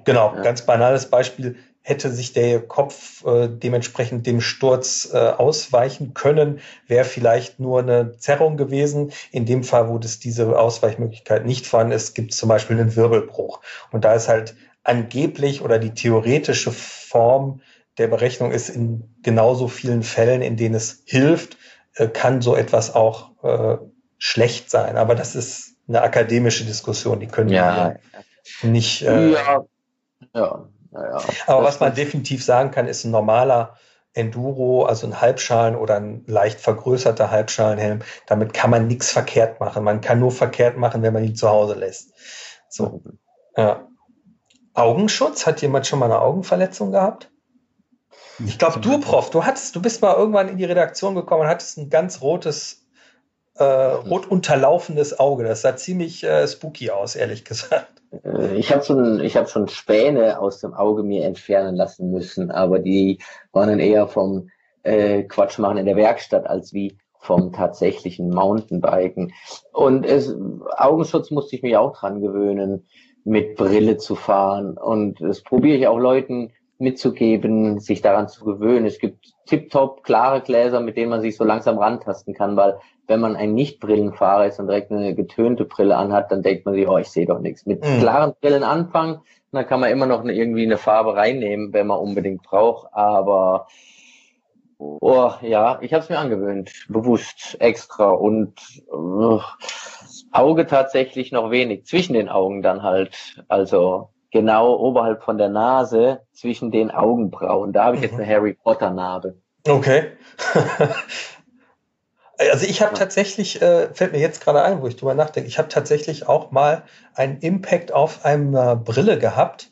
Genau, ja. ganz banales Beispiel. Hätte sich der Kopf äh, dementsprechend dem Sturz äh, ausweichen können, wäre vielleicht nur eine Zerrung gewesen. In dem Fall, wo das diese Ausweichmöglichkeit nicht vorhanden ist, gibt es zum Beispiel einen Wirbelbruch. Und da ist halt angeblich oder die theoretische Form der Berechnung ist, in genauso vielen Fällen, in denen es hilft, äh, kann so etwas auch äh, schlecht sein. Aber das ist eine akademische Diskussion, die können ja. wir nicht. Äh, ja. Ja. Ja, Aber was man definitiv sagen kann, ist ein normaler Enduro, also ein Halbschalen oder ein leicht vergrößerter Halbschalenhelm, damit kann man nichts verkehrt machen. Man kann nur verkehrt machen, wenn man ihn zu Hause lässt. So. Ja. Augenschutz? Hat jemand schon mal eine Augenverletzung gehabt? Ich glaube, du, Prof, du hattest, du bist mal irgendwann in die Redaktion gekommen und hattest ein ganz rotes, äh, rot unterlaufendes Auge. Das sah ziemlich äh, spooky aus, ehrlich gesagt. Äh, ich habe schon, ich habe schon Späne aus dem Auge mir entfernen lassen müssen, aber die waren dann eher vom äh, Quatsch machen in der Werkstatt als wie vom tatsächlichen Mountainbiken. Und es, Augenschutz musste ich mich auch dran gewöhnen, mit Brille zu fahren. Und das probiere ich auch Leuten mitzugeben, sich daran zu gewöhnen. Es gibt tiptop klare Gläser, mit denen man sich so langsam rantasten kann, weil wenn man ein Nicht-Brillenfahrer ist und direkt eine getönte Brille anhat, dann denkt man sich, oh, ich sehe doch nichts. Mit mhm. klaren Brillen anfangen, dann kann man immer noch eine, irgendwie eine Farbe reinnehmen, wenn man unbedingt braucht, aber oh, ja, ich habe es mir angewöhnt, bewusst, extra und uh, Auge tatsächlich noch wenig, zwischen den Augen dann halt, also genau oberhalb von der Nase zwischen den Augenbrauen. Da habe ich jetzt eine mhm. Harry Potter Narbe. Okay. also ich habe tatsächlich, äh, fällt mir jetzt gerade ein, wo ich drüber nachdenke, ich habe tatsächlich auch mal einen Impact auf einer Brille gehabt.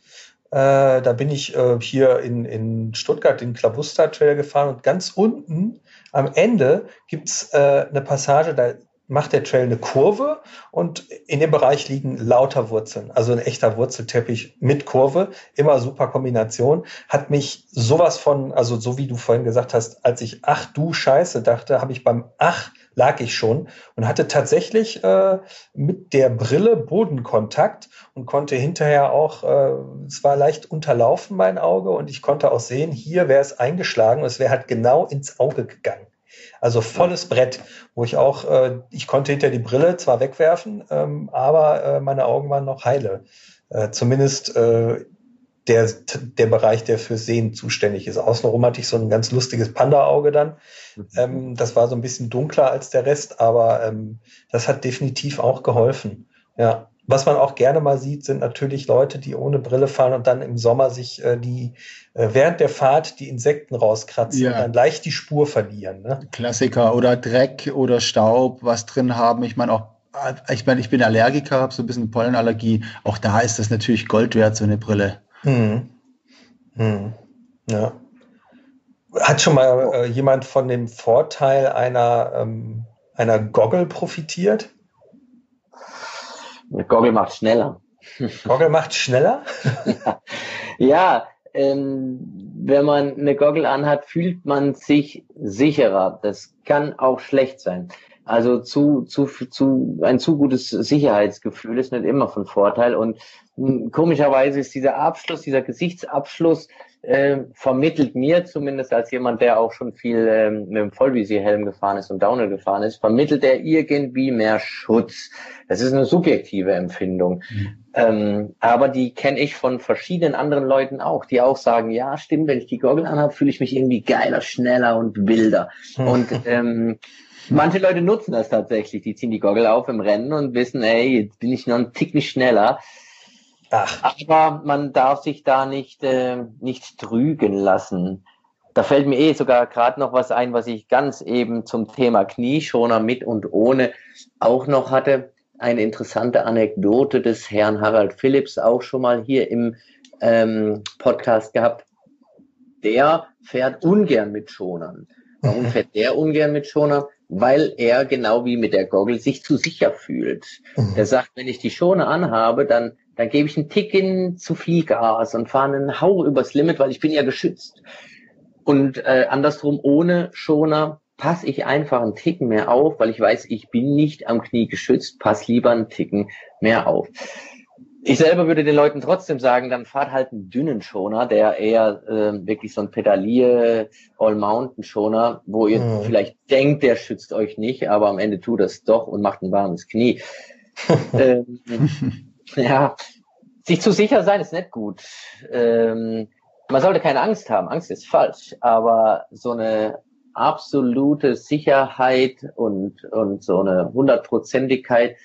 Äh, da bin ich äh, hier in, in Stuttgart den Klabuster Trail gefahren und ganz unten am Ende gibt's äh, eine Passage, da macht der Trail eine Kurve und in dem Bereich liegen lauter Wurzeln. Also ein echter Wurzelteppich mit Kurve, immer super Kombination. Hat mich sowas von, also so wie du vorhin gesagt hast, als ich ach du Scheiße dachte, habe ich beim ach lag ich schon und hatte tatsächlich äh, mit der Brille Bodenkontakt und konnte hinterher auch, äh, es war leicht unterlaufen mein Auge und ich konnte auch sehen, hier wäre es eingeschlagen und es wäre halt genau ins Auge gegangen. Also volles Brett, wo ich auch, äh, ich konnte hinter die Brille zwar wegwerfen, ähm, aber äh, meine Augen waren noch heile. Äh, zumindest äh, der, der Bereich, der für Sehen zuständig ist. Außenrum hatte ich so ein ganz lustiges Panda-Auge dann. Mhm. Ähm, das war so ein bisschen dunkler als der Rest, aber ähm, das hat definitiv auch geholfen. Ja. Was man auch gerne mal sieht, sind natürlich Leute, die ohne Brille fahren und dann im Sommer sich äh, die äh, während der Fahrt die Insekten rauskratzen ja. und dann leicht die Spur verlieren. Ne? Klassiker oder Dreck oder Staub, was drin haben. Ich meine auch, äh, ich meine, ich bin Allergiker, habe so ein bisschen Pollenallergie. Auch da ist das natürlich Gold wert, so eine Brille. Hm. Hm. Ja. Hat schon mal äh, jemand von dem Vorteil einer, ähm, einer Goggle profitiert? Goggle macht schneller. Goggle macht schneller? ja, ja ähm, wenn man eine Goggle anhat, fühlt man sich sicherer. Das kann auch schlecht sein. Also zu, zu, zu, ein zu gutes Sicherheitsgefühl ist nicht immer von Vorteil. Und hm, komischerweise ist dieser Abschluss, dieser Gesichtsabschluss äh, vermittelt mir zumindest als jemand, der auch schon viel ähm, mit dem Vollvisierhelm gefahren ist und Downhill gefahren ist, vermittelt er irgendwie mehr Schutz. Das ist eine subjektive Empfindung. Mhm. Ähm, aber die kenne ich von verschiedenen anderen Leuten auch, die auch sagen, ja, stimmt, wenn ich die Goggle anhabe, fühle ich mich irgendwie geiler, schneller und wilder. Mhm. Und ähm, Manche Leute nutzen das tatsächlich. Die ziehen die Goggle auf im Rennen und wissen, ey, jetzt bin ich noch ein Tick nicht schneller. Ach. Aber man darf sich da nicht, äh, nicht trügen lassen. Da fällt mir eh sogar gerade noch was ein, was ich ganz eben zum Thema Knieschoner mit und ohne auch noch hatte. Eine interessante Anekdote des Herrn Harald Phillips auch schon mal hier im ähm, Podcast gehabt. Der fährt ungern mit Schonern. Warum fährt der ungern mit Schonern? Weil er genau wie mit der Goggle sich zu sicher fühlt. Mhm. Der sagt, wenn ich die Schoner anhabe, dann dann gebe ich einen Ticken zu viel Gas und fahre einen Hauch übers Limit, weil ich bin ja geschützt. Und äh, andersrum, ohne Schoner passe ich einfach einen Ticken mehr auf, weil ich weiß, ich bin nicht am Knie geschützt, pass lieber einen Ticken mehr auf. Ich selber würde den Leuten trotzdem sagen, dann fahrt halt einen dünnen Schoner, der eher äh, wirklich so ein Pedalier All-Mountain Schoner, wo ihr mhm. vielleicht denkt, der schützt euch nicht, aber am Ende tut das doch und macht ein warmes Knie. ähm, Ja, sich zu sicher sein ist nicht gut. Ähm, man sollte keine Angst haben. Angst ist falsch, aber so eine absolute Sicherheit und, und so eine Hundertprozentigkeit,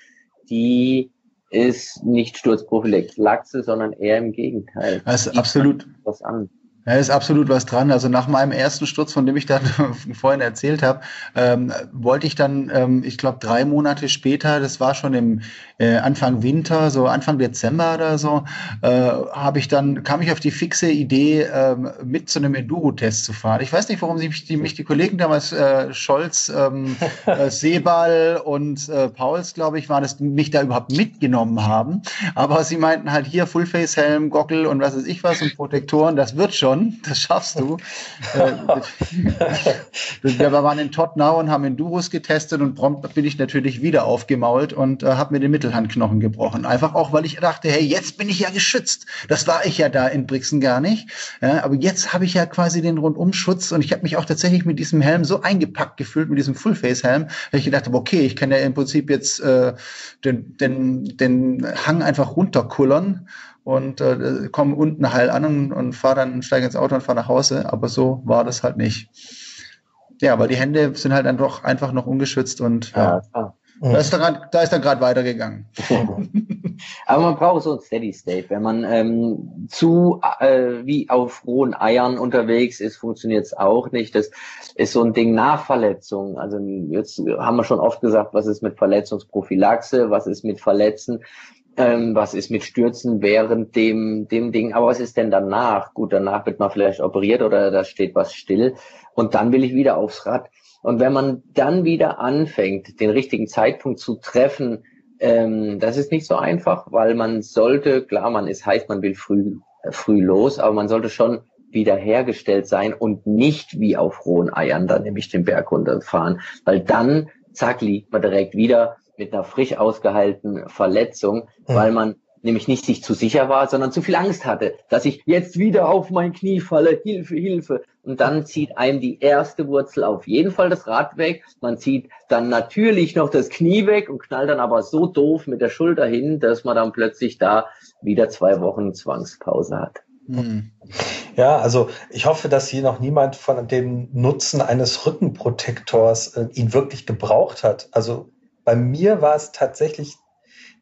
die ist nicht Sturzprophylaxe, sondern eher im Gegenteil. Also absolut. Was an. Ja, ist absolut was dran. Also nach meinem ersten Sturz, von dem ich dann vorhin erzählt habe, ähm, wollte ich dann, ähm, ich glaube, drei Monate später, das war schon im äh, Anfang Winter, so Anfang Dezember oder so, äh, habe ich dann, kam ich auf die fixe Idee, ähm, mit zu einem Enduro-Test zu fahren. Ich weiß nicht, warum sie mich die, mich die Kollegen damals, äh, Scholz, ähm, äh, Sebal und äh, Pauls, glaube ich, waren es, mich da überhaupt mitgenommen haben. Aber sie meinten halt hier Fullface-Helm, Gockel und was weiß ich was und Protektoren, das wird schon schon, das schaffst du. Äh, wir waren in Tottenau und haben Enduros getestet und prompt bin ich natürlich wieder aufgemault und äh, habe mir den Mittelhandknochen gebrochen. Einfach auch, weil ich dachte, hey, jetzt bin ich ja geschützt. Das war ich ja da in Brixen gar nicht. Ja, aber jetzt habe ich ja quasi den Rundumschutz und ich habe mich auch tatsächlich mit diesem Helm so eingepackt gefühlt, mit diesem Fullface-Helm, dass ich gedacht habe, okay, ich kann ja im Prinzip jetzt äh, den, den, den Hang einfach runterkullern und äh, komme unten heil an und, und fahre dann, steige ins Auto und fahre nach Hause. Aber so war das halt nicht. Ja, weil die Hände sind halt dann doch einfach noch ungeschützt und ja, ja da ist, dann, da ist dann gerade weitergegangen. Aber man braucht so ein Steady State. Wenn man ähm, zu äh, wie auf rohen Eiern unterwegs ist, funktioniert es auch nicht. Das ist so ein Ding nach Verletzung. Also jetzt haben wir schon oft gesagt, was ist mit Verletzungsprophylaxe, was ist mit Verletzen ähm, was ist mit Stürzen während dem, dem Ding, aber was ist denn danach? Gut, danach wird man vielleicht operiert oder da steht was still und dann will ich wieder aufs Rad. Und wenn man dann wieder anfängt, den richtigen Zeitpunkt zu treffen, ähm, das ist nicht so einfach, weil man sollte, klar, man ist heiß, man will früh, äh, früh los, aber man sollte schon wiederhergestellt sein und nicht wie auf rohen Eiern dann nämlich den Berg runterfahren, weil dann, zack, liegt man direkt wieder mit einer frisch ausgeheilten Verletzung, mhm. weil man nämlich nicht sich zu sicher war, sondern zu viel Angst hatte, dass ich jetzt wieder auf mein Knie falle, Hilfe, Hilfe. Und dann zieht einem die erste Wurzel auf jeden Fall das Rad weg. Man zieht dann natürlich noch das Knie weg und knallt dann aber so doof mit der Schulter hin, dass man dann plötzlich da wieder zwei Wochen Zwangspause hat. Mhm. Ja, also ich hoffe, dass hier noch niemand von dem Nutzen eines Rückenprotektors äh, ihn wirklich gebraucht hat. Also bei mir war es tatsächlich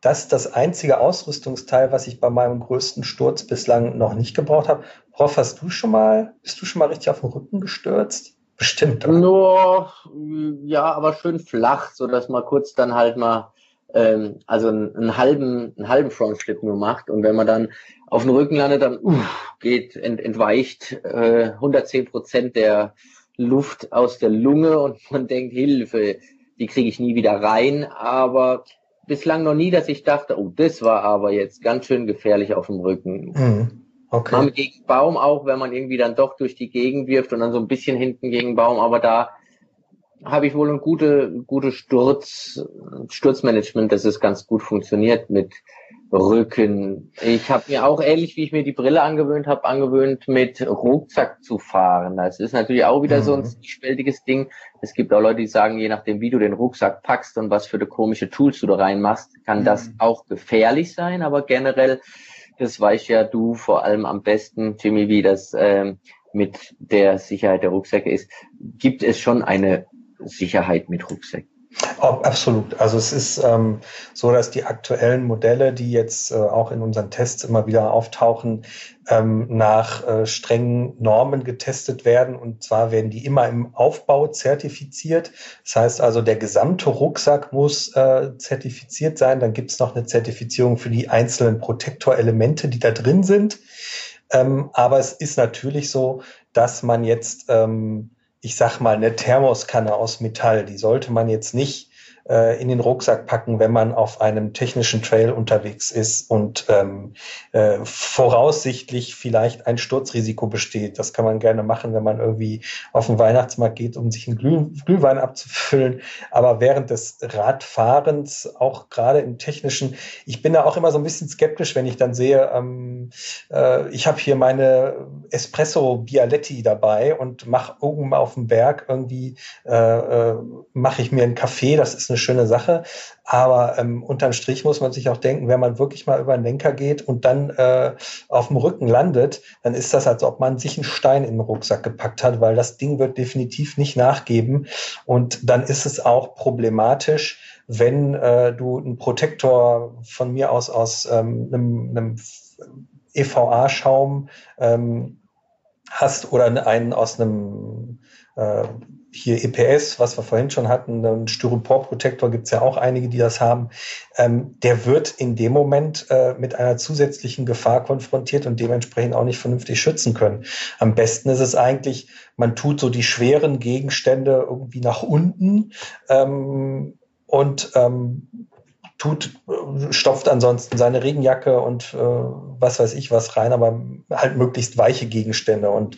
das das einzige Ausrüstungsteil, was ich bei meinem größten Sturz bislang noch nicht gebraucht habe. Prof, hast du schon mal, bist du schon mal richtig auf den Rücken gestürzt? Bestimmt. Oder? Nur, ja, aber schön flach, so dass man kurz dann halt mal, ähm, also einen, einen halben, einen halben Frontflip nur macht und wenn man dann auf den Rücken landet, dann uff, geht, ent, entweicht äh, 110 Prozent der Luft aus der Lunge und man denkt, Hilfe, die kriege ich nie wieder rein, aber bislang noch nie, dass ich dachte, oh, das war aber jetzt ganz schön gefährlich auf dem Rücken. Mhm. Okay. Mal gegen Baum auch, wenn man irgendwie dann doch durch die Gegend wirft und dann so ein bisschen hinten gegen Baum, aber da habe ich wohl ein gute, gute Sturz, Sturzmanagement, das ist ganz gut funktioniert mit Rücken. Ich habe mir auch ähnlich, wie ich mir die Brille angewöhnt habe, angewöhnt, mit Rucksack zu fahren. Das ist natürlich auch wieder mhm. so ein mhm. spältiges Ding. Es gibt auch Leute, die sagen, je nachdem, wie du den Rucksack packst und was für eine komische Tools du da reinmachst, kann mhm. das auch gefährlich sein. Aber generell, das weißt ja du vor allem am besten, Jimmy, wie das ähm, mit der Sicherheit der Rucksäcke ist, gibt es schon eine Sicherheit mit Rucksack. Oh, absolut. Also es ist ähm, so, dass die aktuellen Modelle, die jetzt äh, auch in unseren Tests immer wieder auftauchen, ähm, nach äh, strengen Normen getestet werden. Und zwar werden die immer im Aufbau zertifiziert. Das heißt also, der gesamte Rucksack muss äh, zertifiziert sein. Dann gibt es noch eine Zertifizierung für die einzelnen Protektorelemente, die da drin sind. Ähm, aber es ist natürlich so, dass man jetzt ähm, ich sag mal, eine Thermoskanne aus Metall, die sollte man jetzt nicht äh, in den Rucksack packen, wenn man auf einem technischen Trail unterwegs ist und ähm, äh, voraussichtlich vielleicht ein Sturzrisiko besteht. Das kann man gerne machen, wenn man irgendwie auf den Weihnachtsmarkt geht, um sich einen Glüh Glühwein abzufüllen. Aber während des Radfahrens, auch gerade im technischen, ich bin da auch immer so ein bisschen skeptisch, wenn ich dann sehe, ähm, äh, ich habe hier meine Espresso Bialetti dabei und mache irgendwann auf dem Berg irgendwie, äh, äh, mache ich mir einen Kaffee, das ist eine schöne Sache. Aber ähm, unterm Strich muss man sich auch denken, wenn man wirklich mal über den Lenker geht und dann äh, auf dem Rücken landet, dann ist das, als ob man sich einen Stein in den Rucksack gepackt hat, weil das Ding wird definitiv nicht nachgeben. Und dann ist es auch problematisch, wenn äh, du einen Protektor von mir aus aus ähm, einem, einem EVA-Schaum ähm, hast oder einen aus einem äh, hier EPS, was wir vorhin schon hatten, einen Styropor-Protektor gibt es ja auch einige, die das haben, ähm, der wird in dem Moment äh, mit einer zusätzlichen Gefahr konfrontiert und dementsprechend auch nicht vernünftig schützen können. Am besten ist es eigentlich, man tut so die schweren Gegenstände irgendwie nach unten ähm, und ähm, tut, stopft ansonsten seine Regenjacke und äh, was weiß ich was rein, aber halt möglichst weiche Gegenstände. Und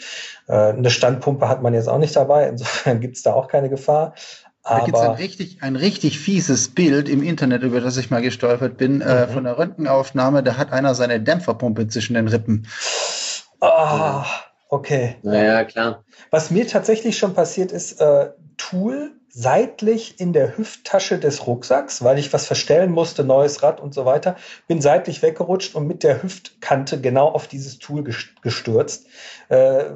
äh, eine Standpumpe hat man jetzt auch nicht dabei, insofern gibt es da auch keine Gefahr. Aber da gibt es ein richtig, ein richtig fieses Bild im Internet, über das ich mal gestolpert bin, äh, mhm. äh, von der Röntgenaufnahme. Da hat einer seine Dämpferpumpe zwischen den Rippen. Ah, okay. Naja, klar. Was mir tatsächlich schon passiert ist, äh, Tool seitlich in der Hüfttasche des Rucksacks, weil ich was verstellen musste, neues Rad und so weiter, bin seitlich weggerutscht und mit der Hüftkante genau auf dieses Tool gestürzt. Äh,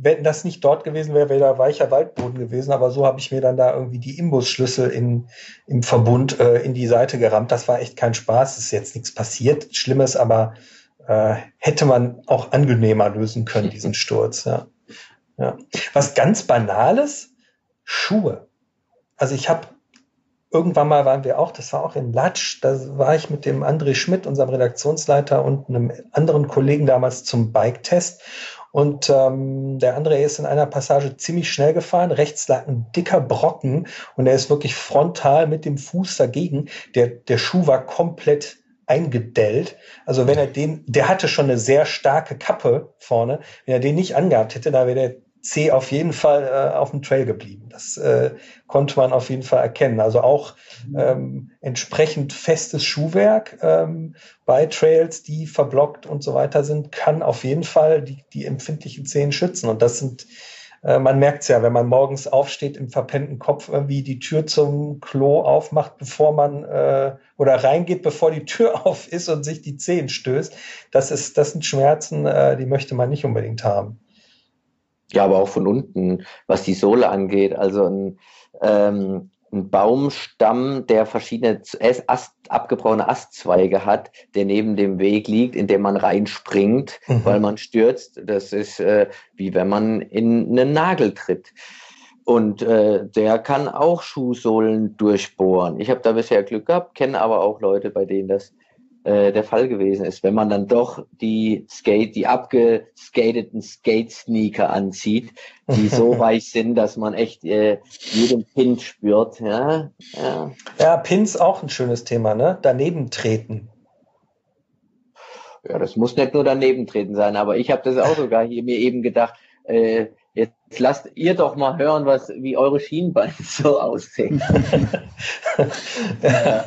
wenn das nicht dort gewesen wäre, wäre da weicher Waldboden gewesen, aber so habe ich mir dann da irgendwie die Imbusschlüssel in, im Verbund äh, in die Seite gerammt. Das war echt kein Spaß, ist jetzt nichts passiert, Schlimmes, aber äh, hätte man auch angenehmer lösen können, diesen Sturz. Ja. Ja. Was ganz Banales, Schuhe. Also ich habe irgendwann mal waren wir auch, das war auch in Latsch, da war ich mit dem André Schmidt, unserem Redaktionsleiter und einem anderen Kollegen damals zum Bike-Test. Und ähm, der André ist in einer Passage ziemlich schnell gefahren. Rechts lag ein dicker Brocken und er ist wirklich frontal mit dem Fuß dagegen. Der, der Schuh war komplett eingedellt. Also wenn er den, der hatte schon eine sehr starke Kappe vorne. Wenn er den nicht angehabt hätte, da wäre der C auf jeden Fall äh, auf dem Trail geblieben. Das äh, konnte man auf jeden Fall erkennen. Also auch ähm, entsprechend festes Schuhwerk ähm, bei Trails, die verblockt und so weiter sind, kann auf jeden Fall die, die empfindlichen Zehen schützen. Und das sind, äh, man merkt es ja, wenn man morgens aufsteht im verpennten Kopf, irgendwie die Tür zum Klo aufmacht, bevor man äh, oder reingeht, bevor die Tür auf ist und sich die Zehen stößt. Das ist, das sind Schmerzen, äh, die möchte man nicht unbedingt haben. Ja, aber auch von unten, was die Sohle angeht. Also ein, ähm, ein Baumstamm, der verschiedene Ast, abgebrochene Astzweige hat, der neben dem Weg liegt, in dem man reinspringt, mhm. weil man stürzt. Das ist äh, wie wenn man in einen Nagel tritt. Und äh, der kann auch Schuhsohlen durchbohren. Ich habe da bisher Glück gehabt, kenne aber auch Leute, bei denen das äh, der Fall gewesen ist, wenn man dann doch die Skate, die abgeskateten Skate-Sneaker anzieht, die so weich sind, dass man echt äh, jeden Pin spürt. Ja, ja. ja, Pins auch ein schönes Thema, ne? Daneben treten. Ja, das muss nicht nur daneben treten sein, aber ich habe das auch sogar hier mir eben gedacht, äh, jetzt lasst ihr doch mal hören, was wie eure Schienbeine so aussehen. ja.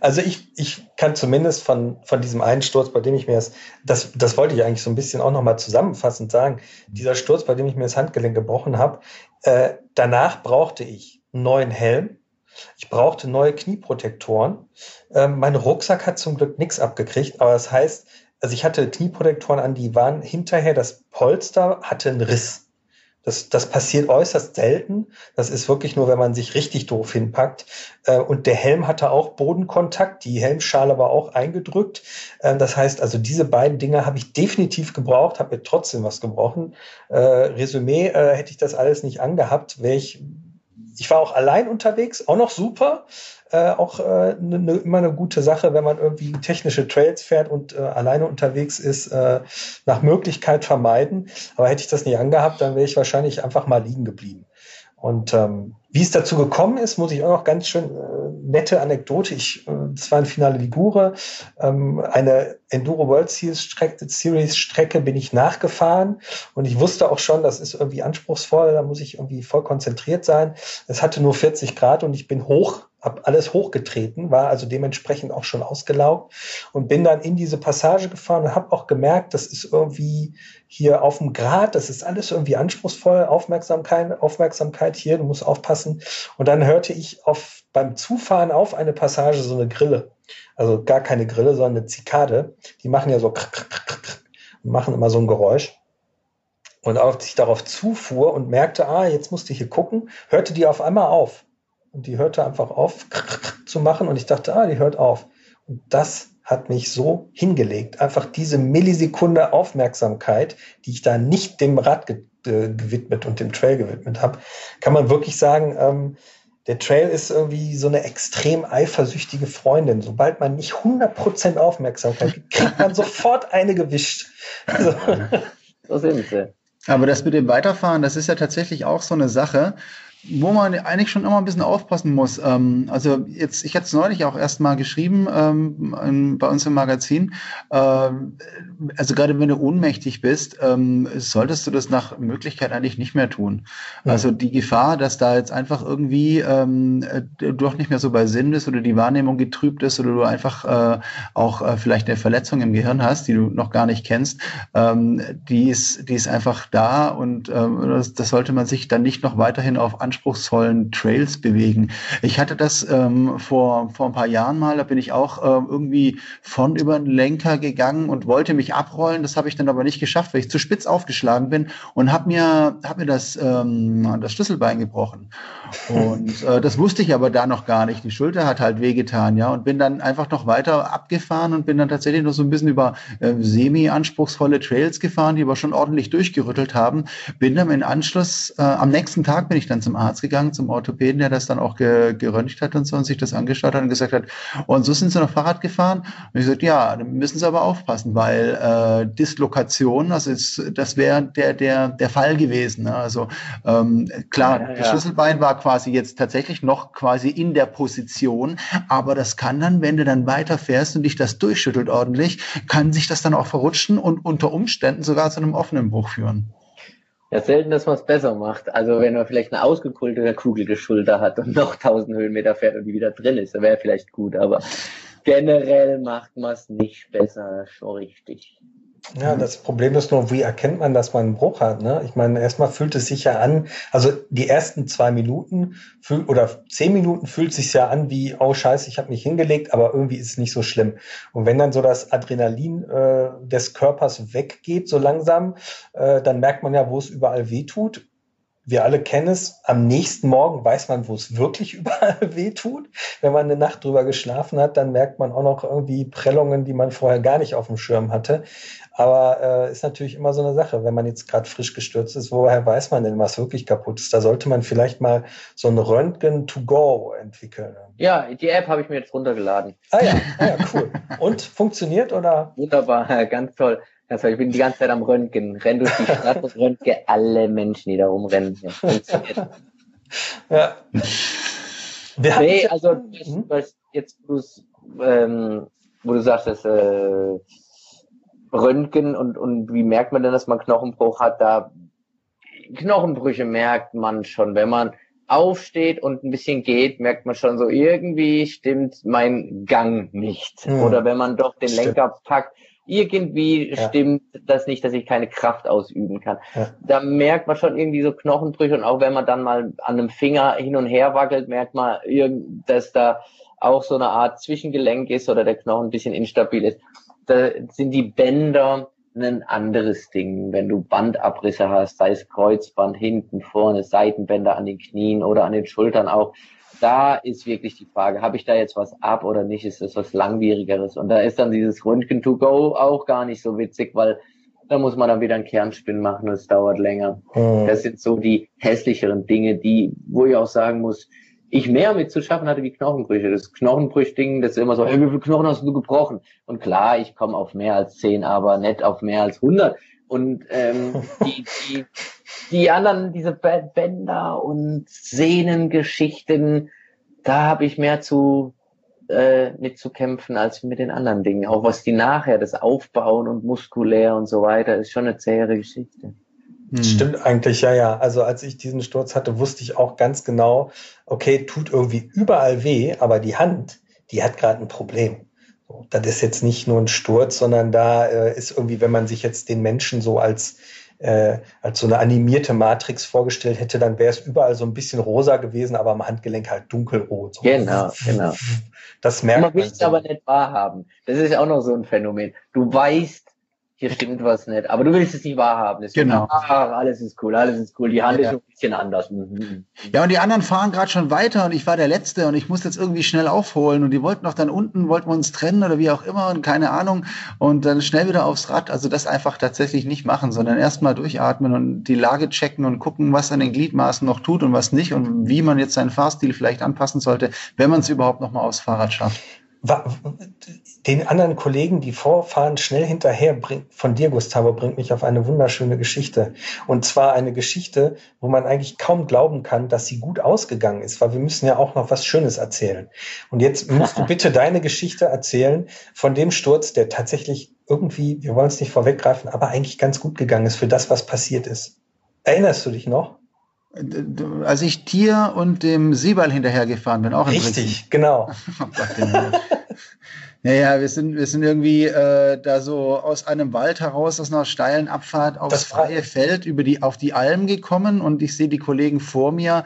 Also ich, ich kann zumindest von, von diesem einen Sturz, bei dem ich mir das, das, das wollte ich eigentlich so ein bisschen auch nochmal zusammenfassend sagen, dieser Sturz, bei dem ich mir das Handgelenk gebrochen habe, äh, danach brauchte ich einen neuen Helm, ich brauchte neue Knieprotektoren. Ähm, mein Rucksack hat zum Glück nichts abgekriegt, aber das heißt, also ich hatte Knieprotektoren an, die waren hinterher, das Polster hatte einen Riss. Das, das passiert äußerst selten. Das ist wirklich nur, wenn man sich richtig doof hinpackt. Äh, und der Helm hatte auch Bodenkontakt. Die Helmschale war auch eingedrückt. Äh, das heißt, also diese beiden Dinge habe ich definitiv gebraucht, habe mir trotzdem was gebrochen. Äh, Resümee, hätte ich das alles nicht angehabt, wäre ich ich war auch allein unterwegs, auch noch super. Äh, auch äh, ne, ne, immer eine gute Sache, wenn man irgendwie technische Trails fährt und äh, alleine unterwegs ist, äh, nach Möglichkeit vermeiden. Aber hätte ich das nicht angehabt, dann wäre ich wahrscheinlich einfach mal liegen geblieben. Und ähm, wie es dazu gekommen ist, muss ich auch noch ganz schön äh, nette Anekdote. Ich, äh, das war ein Finale Ligure, ähm, eine Enduro World Series Strecke, Series Strecke bin ich nachgefahren und ich wusste auch schon, das ist irgendwie anspruchsvoll, da muss ich irgendwie voll konzentriert sein. Es hatte nur 40 Grad und ich bin hoch habe alles hochgetreten, war also dementsprechend auch schon ausgelaugt und bin dann in diese Passage gefahren und habe auch gemerkt, das ist irgendwie hier auf dem Grat, das ist alles irgendwie anspruchsvoll, Aufmerksamkeit, Aufmerksamkeit hier, du musst aufpassen. Und dann hörte ich auf, beim Zufahren auf eine Passage so eine Grille. Also gar keine Grille, sondern eine Zikade. Die machen ja so machen immer so ein Geräusch. Und als ich darauf zufuhr und merkte, ah, jetzt musste ich hier gucken, hörte die auf einmal auf. Und die hörte einfach auf zu machen und ich dachte, ah, die hört auf. Und das hat mich so hingelegt. Einfach diese Millisekunde Aufmerksamkeit, die ich da nicht dem Rad ge äh, gewidmet und dem Trail gewidmet habe, kann man wirklich sagen, ähm, der Trail ist irgendwie so eine extrem eifersüchtige Freundin. Sobald man nicht 100% Aufmerksamkeit kriegt, kriegt man sofort eine gewischt. Also. So sind sie. Aber das mit dem Weiterfahren, das ist ja tatsächlich auch so eine Sache wo man eigentlich schon immer ein bisschen aufpassen muss. Ähm, also jetzt, ich hatte es neulich auch erst mal geschrieben ähm, bei uns im Magazin. Ähm, also gerade wenn du ohnmächtig bist, ähm, solltest du das nach Möglichkeit eigentlich nicht mehr tun. Ja. Also die Gefahr, dass da jetzt einfach irgendwie ähm, du doch nicht mehr so bei Sinn bist oder die Wahrnehmung getrübt ist oder du einfach äh, auch äh, vielleicht eine Verletzung im Gehirn hast, die du noch gar nicht kennst, ähm, die ist, die ist einfach da und das, das sollte man sich dann nicht noch weiterhin auf Anspruch anspruchsvollen Trails bewegen. Ich hatte das ähm, vor, vor ein paar Jahren mal, da bin ich auch äh, irgendwie von über den Lenker gegangen und wollte mich abrollen. Das habe ich dann aber nicht geschafft, weil ich zu spitz aufgeschlagen bin und habe mir, hab mir das, ähm, das Schlüsselbein gebrochen. Und äh, das wusste ich aber da noch gar nicht. Die Schulter hat halt wehgetan, ja, und bin dann einfach noch weiter abgefahren und bin dann tatsächlich noch so ein bisschen über äh, semi-anspruchsvolle Trails gefahren, die aber schon ordentlich durchgerüttelt haben. Bin dann im Anschluss, äh, am nächsten Tag bin ich dann zum Arzt Arzt gegangen, zum Orthopäden, der das dann auch ge geröntgt hat und so und sich das angeschaut hat und gesagt hat, und so sind sie noch Fahrrad gefahren? Und ich sagte, ja, dann müssen sie aber aufpassen, weil äh, Dislokation, also jetzt, das wäre der, der, der Fall gewesen. Ne? Also ähm, klar, ja, ja. das Schlüsselbein war quasi jetzt tatsächlich noch quasi in der Position, aber das kann dann, wenn du dann weiterfährst und dich das durchschüttelt ordentlich, kann sich das dann auch verrutschen und unter Umständen sogar zu einem offenen Bruch führen. Ja, selten, dass man es besser macht. Also wenn man vielleicht eine ausgekultete, kugelige Schulter hat und noch 1000 Höhenmeter fährt und die wieder drin ist, dann wäre vielleicht gut. Aber generell macht man es nicht besser, schon richtig. Ja, das Problem ist nur, wie erkennt man, dass man einen Bruch hat? Ne? Ich meine, erstmal fühlt es sich ja an, also die ersten zwei Minuten fühl, oder zehn Minuten fühlt es sich ja an wie, oh scheiße, ich habe mich hingelegt, aber irgendwie ist es nicht so schlimm. Und wenn dann so das Adrenalin äh, des Körpers weggeht, so langsam, äh, dann merkt man ja, wo es überall weh tut wir alle kennen es, am nächsten Morgen weiß man, wo es wirklich überall weh tut. Wenn man eine Nacht drüber geschlafen hat, dann merkt man auch noch irgendwie Prellungen, die man vorher gar nicht auf dem Schirm hatte. Aber äh, ist natürlich immer so eine Sache, wenn man jetzt gerade frisch gestürzt ist, woher weiß man denn, was wirklich kaputt ist? Da sollte man vielleicht mal so ein Röntgen to go entwickeln. Ja, die App habe ich mir jetzt runtergeladen. Ah ja, ah ja cool. Und funktioniert oder? Wunderbar, ganz toll. Also ich bin die ganze Zeit am Röntgen, renn durch die und röntge alle Menschen, die da rumrennen. Ja. Wir nee, also hm? was, jetzt ähm, wo du sagst, äh, Röntgen und, und wie merkt man denn, dass man Knochenbruch hat? Da Knochenbrüche merkt man schon, wenn man aufsteht und ein bisschen geht, merkt man schon so, irgendwie stimmt mein Gang nicht. Hm. Oder wenn man doch den. Lenker packt, irgendwie ja. stimmt das nicht, dass ich keine Kraft ausüben kann. Ja. Da merkt man schon irgendwie so Knochenbrüche und auch wenn man dann mal an einem Finger hin und her wackelt, merkt man, dass da auch so eine Art Zwischengelenk ist oder der Knochen ein bisschen instabil ist. Da sind die Bänder ein anderes Ding. Wenn du Bandabrisse hast, sei es Kreuzband hinten, vorne, Seitenbänder an den Knien oder an den Schultern auch, da ist wirklich die Frage, habe ich da jetzt was ab oder nicht? Ist das was langwierigeres? Und da ist dann dieses Röntgen to go auch gar nicht so witzig, weil da muss man dann wieder einen Kernspin machen, das dauert länger. Mhm. Das sind so die hässlicheren Dinge, die, wo ich auch sagen muss, ich mehr mit zu schaffen hatte wie Knochenbrüche. Das Knochenbrüchding, das ist immer so, hey, wie viele Knochen hast du gebrochen? Und klar, ich komme auf mehr als zehn, aber nicht auf mehr als hundert. Und ähm, die, die, die anderen, diese Bänder und Sehnengeschichten, da habe ich mehr zu äh, mitzukämpfen als mit den anderen Dingen. Auch was die nachher, das Aufbauen und muskulär und so weiter, ist schon eine zähere Geschichte. Hm. Stimmt eigentlich, ja, ja. Also als ich diesen Sturz hatte, wusste ich auch ganz genau, okay, tut irgendwie überall weh, aber die Hand, die hat gerade ein Problem. Das ist jetzt nicht nur ein Sturz, sondern da äh, ist irgendwie, wenn man sich jetzt den Menschen so als äh, als so eine animierte Matrix vorgestellt hätte, dann wäre es überall so ein bisschen rosa gewesen, aber am Handgelenk halt dunkelrot. So. Genau, genau. Das merkt man. Man will es aber nicht wahrhaben. Das ist auch noch so ein Phänomen. Du weißt, hier stimmt was nicht. Aber du willst es nicht wahrhaben. Das genau. Ach, alles ist cool, alles ist cool. Die Hand ja. ist ein bisschen anders. Mhm. Ja, und die anderen fahren gerade schon weiter und ich war der Letzte und ich muss jetzt irgendwie schnell aufholen. Und die wollten noch dann unten, wollten wir uns trennen oder wie auch immer und keine Ahnung. Und dann schnell wieder aufs Rad. Also das einfach tatsächlich nicht machen, sondern erstmal durchatmen und die Lage checken und gucken, was an den Gliedmaßen noch tut und was nicht und wie man jetzt seinen Fahrstil vielleicht anpassen sollte, wenn man es überhaupt noch mal aufs Fahrrad schafft den anderen Kollegen, die vorfahren, schnell hinterher bringt, von dir, Gustavo, bringt mich auf eine wunderschöne Geschichte. Und zwar eine Geschichte, wo man eigentlich kaum glauben kann, dass sie gut ausgegangen ist, weil wir müssen ja auch noch was Schönes erzählen. Und jetzt musst du bitte deine Geschichte erzählen von dem Sturz, der tatsächlich irgendwie, wir wollen es nicht vorweggreifen, aber eigentlich ganz gut gegangen ist für das, was passiert ist. Erinnerst du dich noch? Als ich Tier und dem Siebal hinterhergefahren bin, auch in Richtig, genau. oh Gott, naja, wir sind, wir sind irgendwie äh, da so aus einem Wald heraus, aus einer steilen Abfahrt aufs freie Feld über die, auf die Alm gekommen. Und ich sehe die Kollegen vor mir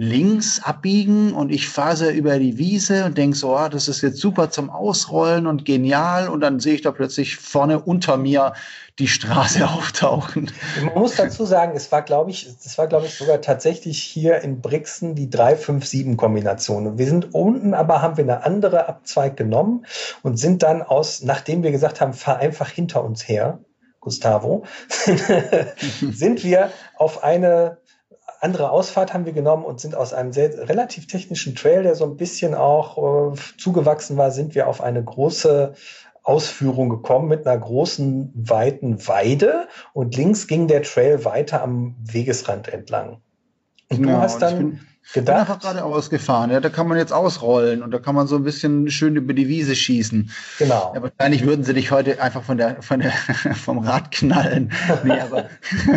links abbiegen und ich fahre über die Wiese und denke so, ah, das ist jetzt super zum Ausrollen und genial und dann sehe ich da plötzlich vorne unter mir die Straße auftauchen. Man muss dazu sagen, es war, glaube ich, es war, glaube ich, sogar tatsächlich hier in Brixen die 3-5-7-Kombination. Wir sind unten, aber haben wir eine andere Abzweig genommen und sind dann aus, nachdem wir gesagt haben, fahr einfach hinter uns her, Gustavo, sind wir auf eine andere Ausfahrt haben wir genommen und sind aus einem sehr, relativ technischen Trail, der so ein bisschen auch äh, zugewachsen war, sind wir auf eine große Ausführung gekommen mit einer großen, weiten Weide und links ging der Trail weiter am Wegesrand entlang. Und genau, du hast dann gedacht. Ich bin einfach geradeaus gefahren. Ja, da kann man jetzt ausrollen und da kann man so ein bisschen schön über die Wiese schießen. Genau. Ja, wahrscheinlich würden sie dich heute einfach von der, von der, vom Rad knallen. Nee, aber,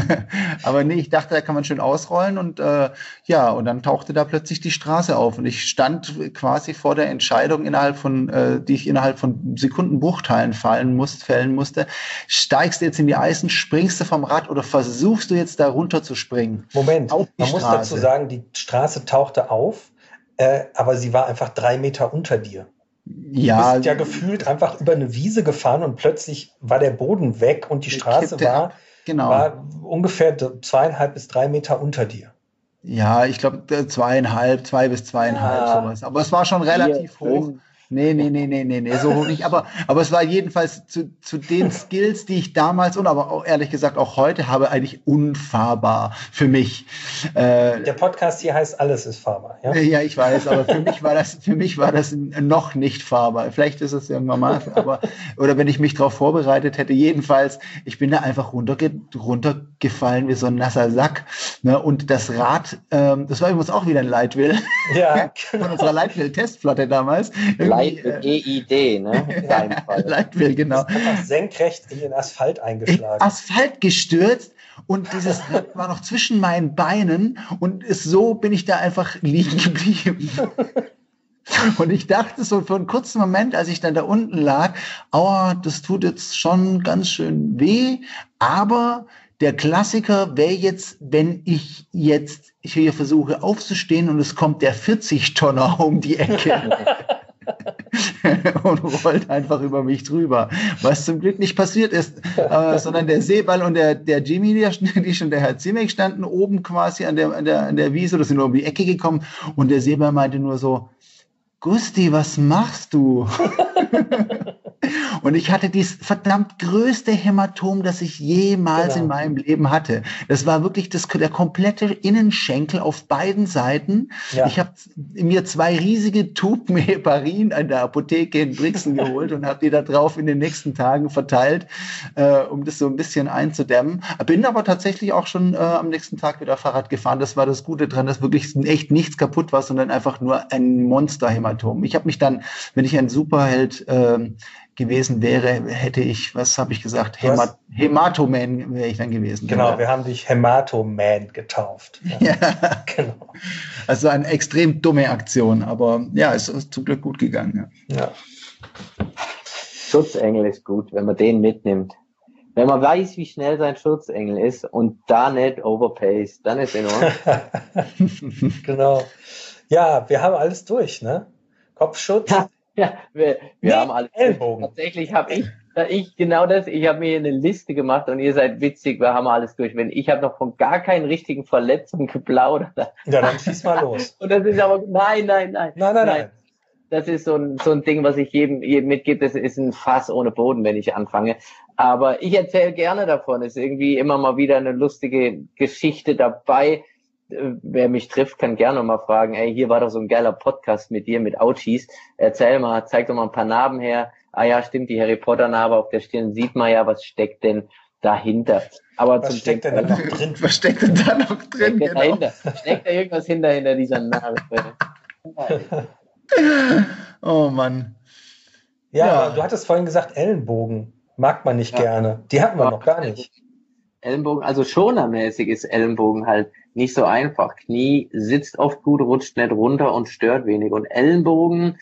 aber nee, ich dachte, da kann man schön ausrollen und äh, ja, und dann tauchte da plötzlich die Straße auf und ich stand quasi vor der Entscheidung innerhalb von, äh, die ich innerhalb von Sekundenbruchteilen fallen musste, fällen musste. Steigst du jetzt in die Eisen, springst du vom Rad oder versuchst du jetzt da runter zu springen? Moment, man Straße. muss dazu sagen, die Straße tauchte auf, äh, aber sie war einfach drei Meter unter dir. Ja. Du bist ja gefühlt einfach über eine Wiese gefahren und plötzlich war der Boden weg und die Straße war, genau. war ungefähr zweieinhalb bis drei Meter unter dir. Ja, ich glaube zweieinhalb, zwei bis zweieinhalb ja. sowas. Aber es war schon relativ Vier, hoch. Fünf. Nee, nee, nee, nee, nee, nee, so hoch nicht. Aber, aber es war jedenfalls zu, zu den Skills, die ich damals und aber auch ehrlich gesagt auch heute habe, eigentlich unfahrbar für mich. Äh, Der Podcast hier heißt Alles ist fahrbar. Ja, ja ich weiß, aber für mich war das, für mich war das noch nicht fahrbar. Vielleicht ist es irgendwann mal, aber, oder wenn ich mich darauf vorbereitet hätte, jedenfalls, ich bin da einfach runterge runtergefallen wie so ein nasser Sack. Ne? Und das Rad, ähm, das war übrigens auch wieder ein Leitwill. Ja. Von unserer Leitwill-Testflotte damals. Irgendwie Leitwill, EID, ne? Leitwill, genau. senkrecht in den Asphalt eingeschlagen. In Asphalt gestürzt und dieses war noch zwischen meinen Beinen und ist, so bin ich da einfach liegen geblieben. Und ich dachte so für einen kurzen Moment, als ich dann da unten lag, aua, das tut jetzt schon ganz schön weh, aber der Klassiker wäre jetzt, wenn ich jetzt hier versuche aufzustehen und es kommt der 40-Tonner um die Ecke. und rollt einfach über mich drüber. Was zum Glück nicht passiert ist, äh, sondern der Seeball und der, der Jimmy, die, schon der Herr Ziemek standen oben quasi an der, an der, an der Wiese, das sind nur um die Ecke gekommen und der Seeball meinte nur so, Gusti, was machst du? Und ich hatte dieses verdammt größte Hämatom, das ich jemals genau. in meinem Leben hatte. Das war wirklich das, der komplette Innenschenkel auf beiden Seiten. Ja. Ich habe mir zwei riesige Tuben Heparin an der Apotheke in Brixen geholt und habe die da drauf in den nächsten Tagen verteilt, äh, um das so ein bisschen einzudämmen. Bin aber tatsächlich auch schon äh, am nächsten Tag wieder Fahrrad gefahren. Das war das Gute dran, dass wirklich echt nichts kaputt war, sondern einfach nur ein Monsterhämatom. Ich habe mich dann, wenn ich ein Superheld äh, gewesen wäre, hätte ich, was habe ich gesagt, Hämat Hämatoman wäre ich dann gewesen. Genau, ja. wir haben dich Hämatoman getauft. Ja, ja. genau. Also eine extrem dumme Aktion, aber ja, es ist zum Glück gut gegangen. Ja. ja. Schutzengel ist gut, wenn man den mitnimmt. Wenn man weiß, wie schnell sein Schutzengel ist und da nicht overpace, dann ist in Ordnung. genau. Ja, wir haben alles durch, ne? Kopfschutz, Ja, wir, wir nee, haben alle. Ellbogen. Tatsächlich habe ich, ich genau das. Ich habe mir eine Liste gemacht und ihr seid witzig. Wir haben alles durch. Wenn ich habe noch von gar keinen richtigen Verletzungen geplaudert. Ja, dann schieß mal los. und das ist aber nein, nein, nein, nein, nein, nein. Das ist so ein, so ein Ding, was ich jedem, jedem mitgebe. Das ist ein Fass ohne Boden, wenn ich anfange. Aber ich erzähle gerne davon. Es ist irgendwie immer mal wieder eine lustige Geschichte dabei wer mich trifft, kann gerne mal fragen, ey, hier war doch so ein geiler Podcast mit dir, mit Ouchies. Erzähl mal, zeig doch mal ein paar Narben her. Ah ja, stimmt, die Harry Potter Narbe auf der Stirn sieht man ja, was steckt denn dahinter? Aber was zum steckt denn da noch drin? Was steckt denn da noch drin? Steckt, genau. steckt da irgendwas hinter, hinter dieser Narbe? oh Mann. Ja, ja, du hattest vorhin gesagt, Ellenbogen mag man nicht ja. gerne. Die hatten wir ja. noch gar nicht. Ellenbogen, also schonermäßig ist Ellenbogen halt nicht so einfach. Knie sitzt oft gut, rutscht nicht runter und stört wenig. Und Ellenbogen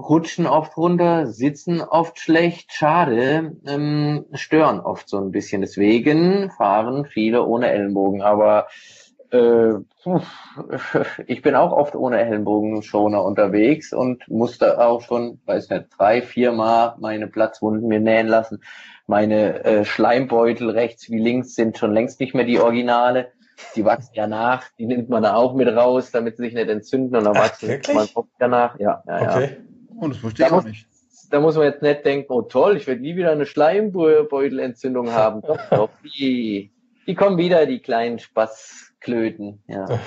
rutschen oft runter, sitzen oft schlecht, schade, ähm, stören oft so ein bisschen. Deswegen fahren viele ohne Ellenbogen. Aber äh, ich bin auch oft ohne Ellenbogenschoner unterwegs und musste auch schon, weiß nicht, drei, vier Mal meine Platzwunden mir nähen lassen. Meine äh, Schleimbeutel rechts wie links sind schon längst nicht mehr die Originale die wachsen ja nach, die nimmt man da auch mit raus, damit sie sich nicht entzünden und dann Ach, wachsen wirklich? man danach. Ja, ja, okay. ja. Oh, das verstehe ich auch nicht. Da muss man jetzt nicht denken, oh toll, ich werde nie wieder eine Schleimbeutelentzündung haben. doch, doch, die, die kommen wieder, die kleinen Spaßklöten. Ja.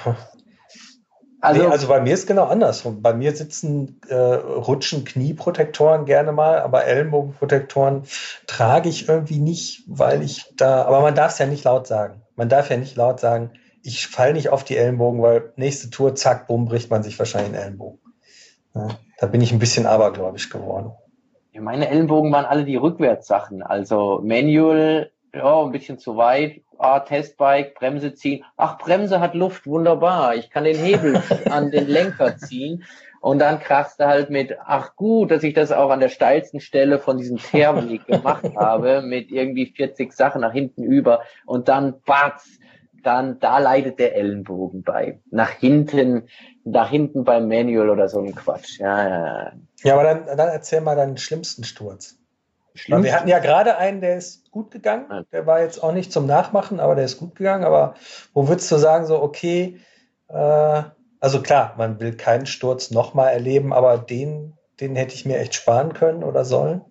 Also, nee, also bei mir ist genau anders. Bei mir sitzen, äh, rutschen Knieprotektoren gerne mal, aber Ellenbogenprotektoren trage ich irgendwie nicht, weil ich da, aber man darf es ja nicht laut sagen. Man darf ja nicht laut sagen, ich falle nicht auf die Ellenbogen, weil nächste Tour, zack, bumm, bricht man sich wahrscheinlich den Ellenbogen. Ja, da bin ich ein bisschen abergläubisch geworden. Ja, meine Ellenbogen waren alle die Rückwärtssachen. Also Manual, ja, ein bisschen zu weit, ah, Testbike, Bremse ziehen. Ach, Bremse hat Luft, wunderbar. Ich kann den Hebel an den Lenker ziehen. Und dann krachst du halt mit, ach gut, dass ich das auch an der steilsten Stelle von diesem Teerweg gemacht habe, mit irgendwie 40 Sachen nach hinten über. Und dann, batz, dann, da leidet der Ellenbogen bei. Nach hinten, nach hinten beim Manual oder so ein Quatsch. Ja, ja. ja aber dann, dann erzähl mal deinen schlimmsten Sturz. Schlimmsten? Wir hatten ja gerade einen, der ist gut gegangen. Der war jetzt auch nicht zum Nachmachen, aber der ist gut gegangen. Aber wo würdest du sagen, so, okay, äh, also klar, man will keinen Sturz nochmal erleben, aber den, den hätte ich mir echt sparen können oder sollen?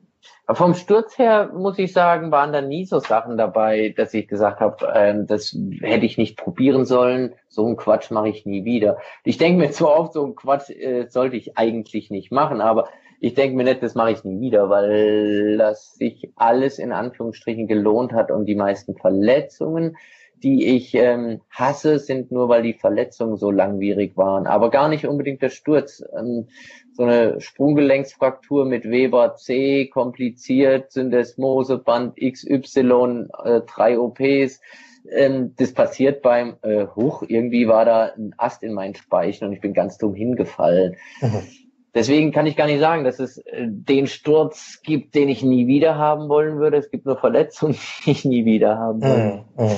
Vom Sturz her muss ich sagen, waren da nie so Sachen dabei, dass ich gesagt habe, ähm, das hätte ich nicht probieren sollen. So einen Quatsch mache ich nie wieder. Ich denke mir zwar oft, so einen Quatsch äh, sollte ich eigentlich nicht machen, aber ich denke mir nicht, das mache ich nie wieder, weil das sich alles in Anführungsstrichen gelohnt hat und die meisten Verletzungen, die ich ähm, hasse, sind nur, weil die Verletzungen so langwierig waren, aber gar nicht unbedingt der Sturz. Ähm, so eine Sprunggelenksfraktur mit Weber C, kompliziert, Syndesmoseband XY, äh, drei OPs. Ähm, das passiert beim äh, Huch, irgendwie war da ein Ast in meinen Speichen und ich bin ganz dumm hingefallen. Mhm. Deswegen kann ich gar nicht sagen, dass es äh, den Sturz gibt, den ich nie wieder haben wollen würde. Es gibt nur Verletzungen, die ich nie wieder haben will. Mm.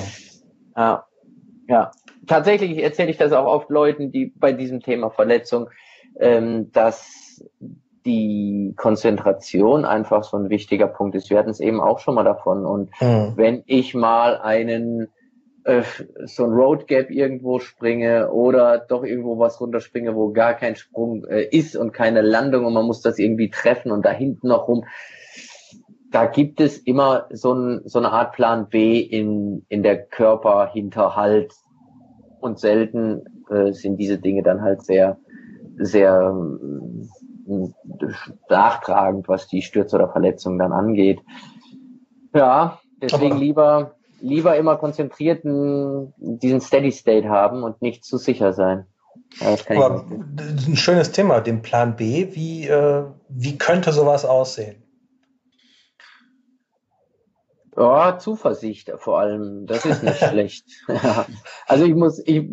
Ja, ja. Tatsächlich erzähle ich das auch oft Leuten, die bei diesem Thema Verletzung, ähm, dass dass die Konzentration einfach so ein wichtiger Punkt ist. Wir hatten es eben auch schon mal davon. Und mhm. wenn ich mal einen äh, so ein Road Gap irgendwo springe oder doch irgendwo was runterspringe, wo gar kein Sprung äh, ist und keine Landung und man muss das irgendwie treffen und da hinten noch rum. Da gibt es immer so, ein, so eine Art Plan B in, in der Körperhinterhalt und selten äh, sind diese Dinge dann halt sehr, sehr äh, nachtragend, was die Stürze oder Verletzungen dann angeht. Ja, deswegen lieber lieber immer konzentriert diesen Steady State haben und nicht zu sicher sein. Aber ein schönes Thema, den Plan B. Wie, äh, wie könnte sowas aussehen? Ja, Zuversicht vor allem. Das ist nicht schlecht. also ich muss, ich,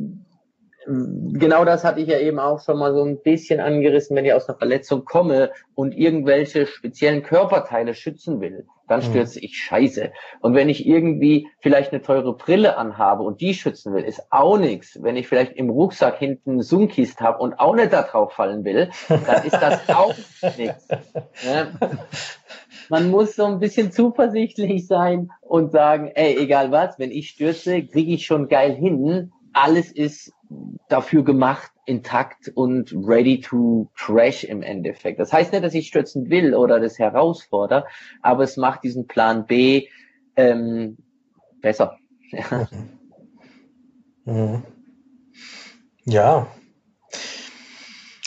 genau das hatte ich ja eben auch schon mal so ein bisschen angerissen, wenn ich aus einer Verletzung komme und irgendwelche speziellen Körperteile schützen will, dann mhm. stürze ich scheiße. Und wenn ich irgendwie vielleicht eine teure Brille anhabe und die schützen will, ist auch nichts. Wenn ich vielleicht im Rucksack hinten Sunkist habe und auch nicht da drauf fallen will, dann ist das auch nichts. Ja. Man muss so ein bisschen zuversichtlich sein und sagen, ey, egal was, wenn ich stürze, kriege ich schon geil hin. Alles ist dafür gemacht, intakt und ready to crash im Endeffekt. Das heißt nicht, dass ich stürzen will oder das herausfordere, aber es macht diesen Plan B ähm, besser. Ja. Mhm. ja,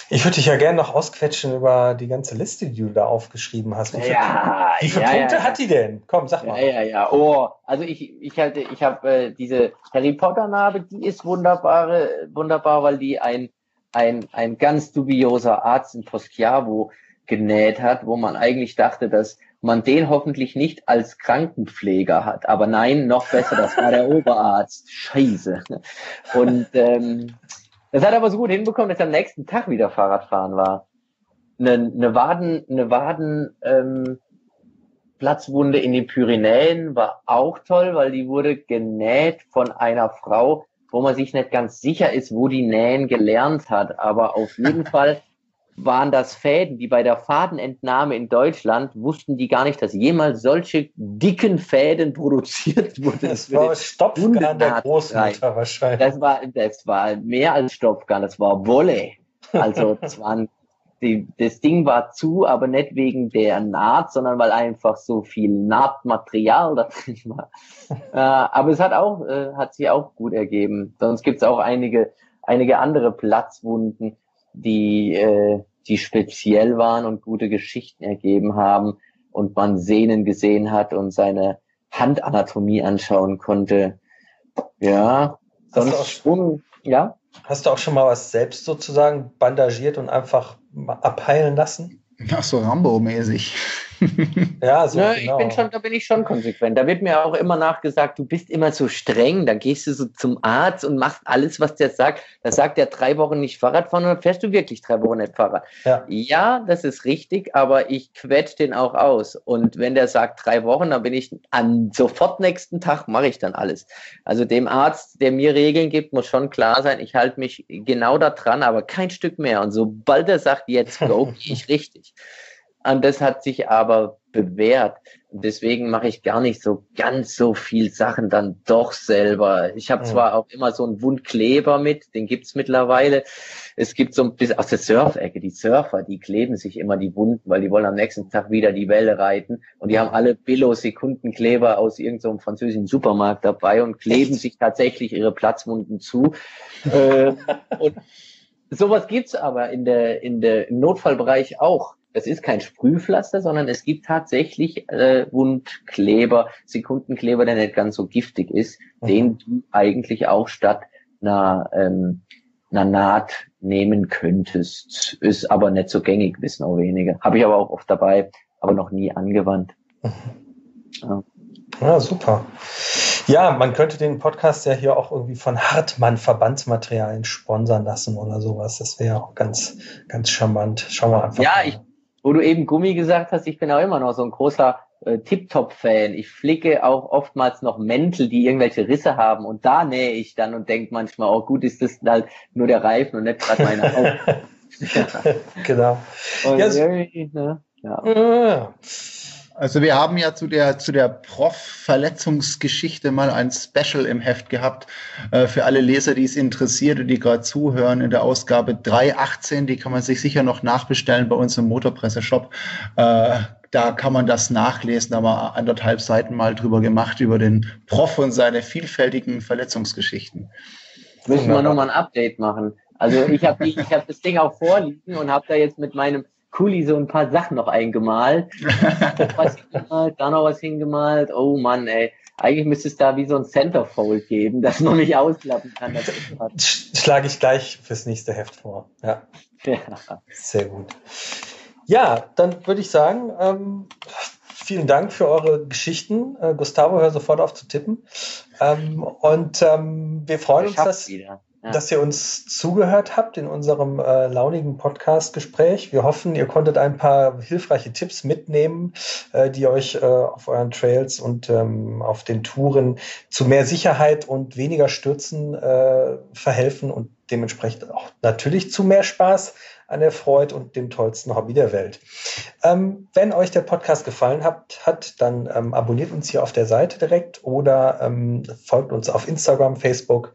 ich würde dich ja gerne noch ausquetschen über die ganze Liste, die du da aufgeschrieben hast. Wie viele, ja, wie viele ja, Punkte ja, hat die denn? Komm, sag mal. Ja, ja, ja. Oh, also ich, ich halte, ich habe äh, diese Harry Potter Narbe, die ist wunderbare, wunderbar, weil die ein, ein, ein ganz dubioser Arzt in Poschiavo genäht hat, wo man eigentlich dachte, dass man den hoffentlich nicht als Krankenpfleger hat. Aber nein, noch besser, das war der Oberarzt. Scheiße. Und ähm, das hat aber so gut hinbekommen, dass er am nächsten Tag wieder Fahrradfahren war. Eine, eine Waden, eine Waden, ähm, Platzwunde in den Pyrenäen war auch toll, weil die wurde genäht von einer Frau, wo man sich nicht ganz sicher ist, wo die Nähen gelernt hat. Aber auf jeden Fall waren das Fäden, die bei der Fadenentnahme in Deutschland wussten die gar nicht, dass jemals solche dicken Fäden produziert wurden. Das, das war Stopfgarn der Großmutter wahrscheinlich. Das war, das war mehr als Stopfgarn, das war Wolle. Also es waren, die, das Ding war zu, aber nicht wegen der Naht, sondern weil einfach so viel Nahtmaterial da drin war. äh, aber es hat auch, äh, hat sich auch gut ergeben. Sonst gibt es auch einige, einige andere Platzwunden die, äh, die speziell waren und gute Geschichten ergeben haben und man Sehnen gesehen hat und seine Handanatomie anschauen konnte. Ja, sonst schon, ja. Hast du auch schon mal was selbst sozusagen bandagiert und einfach abheilen lassen? Ach so, Rambo-mäßig. Ja, so ne, genau. ich bin schon, da bin ich schon konsequent. Da wird mir auch immer nachgesagt, du bist immer so streng, dann gehst du so zum Arzt und machst alles, was der sagt. Da sagt er drei Wochen nicht Fahrrad fahren und dann fährst du wirklich drei Wochen nicht Fahrrad. Ja, ja das ist richtig, aber ich quetsch den auch aus. Und wenn der sagt drei Wochen, dann bin ich an sofort nächsten Tag mache ich dann alles. Also dem Arzt, der mir Regeln gibt, muss schon klar sein, ich halte mich genau da dran, aber kein Stück mehr. Und sobald er sagt, jetzt go, gehe ich richtig. Und das hat sich aber bewährt. deswegen mache ich gar nicht so ganz so viel Sachen dann doch selber. Ich habe mhm. zwar auch immer so einen Wundkleber mit, den gibt's mittlerweile. Es gibt so ein bisschen aus der Surfecke, die Surfer, die kleben sich immer die Wunden, weil die wollen am nächsten Tag wieder die Welle reiten. Und die haben alle Billo-Sekundenkleber aus irgendeinem so französischen Supermarkt dabei und kleben sich tatsächlich ihre Platzwunden zu. äh, und sowas gibt's aber in der, in der, im Notfallbereich auch das ist kein Sprühpflaster, sondern es gibt tatsächlich äh, Wundkleber, Sekundenkleber, der nicht ganz so giftig ist, mhm. den du eigentlich auch statt einer, ähm, einer Naht nehmen könntest. Ist aber nicht so gängig, wissen auch wenige. Habe ich aber auch oft dabei, aber noch nie angewandt. Mhm. Ja. ja, super. Ja, man könnte den Podcast ja hier auch irgendwie von Hartmann Verbandsmaterialien sponsern lassen oder sowas. Das wäre auch ganz, ganz charmant. Schauen wir einfach. Ja, mal. ich wo du eben Gummi gesagt hast, ich bin auch immer noch so ein großer äh, Tip-Top-Fan. Ich flicke auch oftmals noch Mäntel, die irgendwelche Risse haben und da nähe ich dann und denke manchmal, oh gut, ist das halt nur der Reifen und nicht gerade meine Haut. Ja. genau. Ja, ne? ja. Also wir haben ja zu der, zu der Prof-Verletzungsgeschichte mal ein Special im Heft gehabt äh, für alle Leser, die es interessiert und die gerade zuhören in der Ausgabe 318. Die kann man sich sicher noch nachbestellen bei uns im Motorpresse-Shop. Äh, da kann man das nachlesen. Da haben wir anderthalb Seiten mal drüber gemacht, über den Prof und seine vielfältigen Verletzungsgeschichten. Müssen wir nochmal ein Update machen. Also ich habe ich hab das Ding auch vorliegen und habe da jetzt mit meinem Kuli so ein paar Sachen noch eingemalt. was hingemalt, da noch was hingemalt. Oh Mann, ey. Eigentlich müsste es da wie so ein Centerfold geben, dass man nicht ausklappen kann. Schlage ich gleich fürs nächste Heft vor. Ja. ja. Sehr gut. Ja, dann würde ich sagen, ähm, vielen Dank für eure Geschichten. Äh, Gustavo, hör sofort auf zu tippen. Ähm, und ähm, wir freuen uns, dass, wieder dass ihr uns zugehört habt in unserem äh, launigen Podcast-Gespräch. Wir hoffen, ihr konntet ein paar hilfreiche Tipps mitnehmen, äh, die euch äh, auf euren Trails und ähm, auf den Touren zu mehr Sicherheit und weniger Stürzen äh, verhelfen und dementsprechend auch natürlich zu mehr Spaß an der Freude und dem tollsten Hobby der Welt. Ähm, wenn euch der Podcast gefallen hat, hat dann ähm, abonniert uns hier auf der Seite direkt oder ähm, folgt uns auf Instagram, Facebook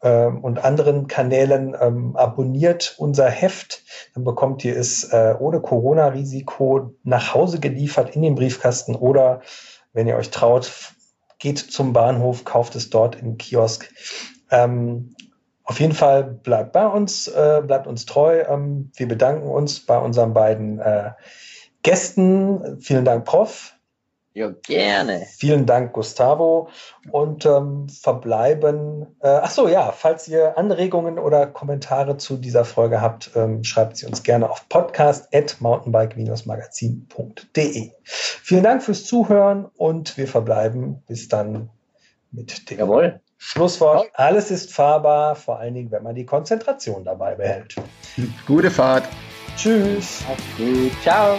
und anderen Kanälen. Ähm, abonniert unser Heft, dann bekommt ihr es äh, ohne Corona-Risiko nach Hause geliefert in den Briefkasten oder wenn ihr euch traut, geht zum Bahnhof, kauft es dort im Kiosk. Ähm, auf jeden Fall bleibt bei uns, äh, bleibt uns treu. Ähm, wir bedanken uns bei unseren beiden äh, Gästen. Vielen Dank, Prof. Ja, gerne. Vielen Dank, Gustavo. Und ähm, verbleiben. Äh, ach so, ja, falls ihr Anregungen oder Kommentare zu dieser Folge habt, ähm, schreibt sie uns gerne auf podcast.mountainbike-magazin.de. Vielen Dank fürs Zuhören und wir verbleiben bis dann mit dem Jawohl. Schlusswort. Alles ist fahrbar, vor allen Dingen, wenn man die Konzentration dabei behält. Gute Fahrt. Tschüss. Ciao.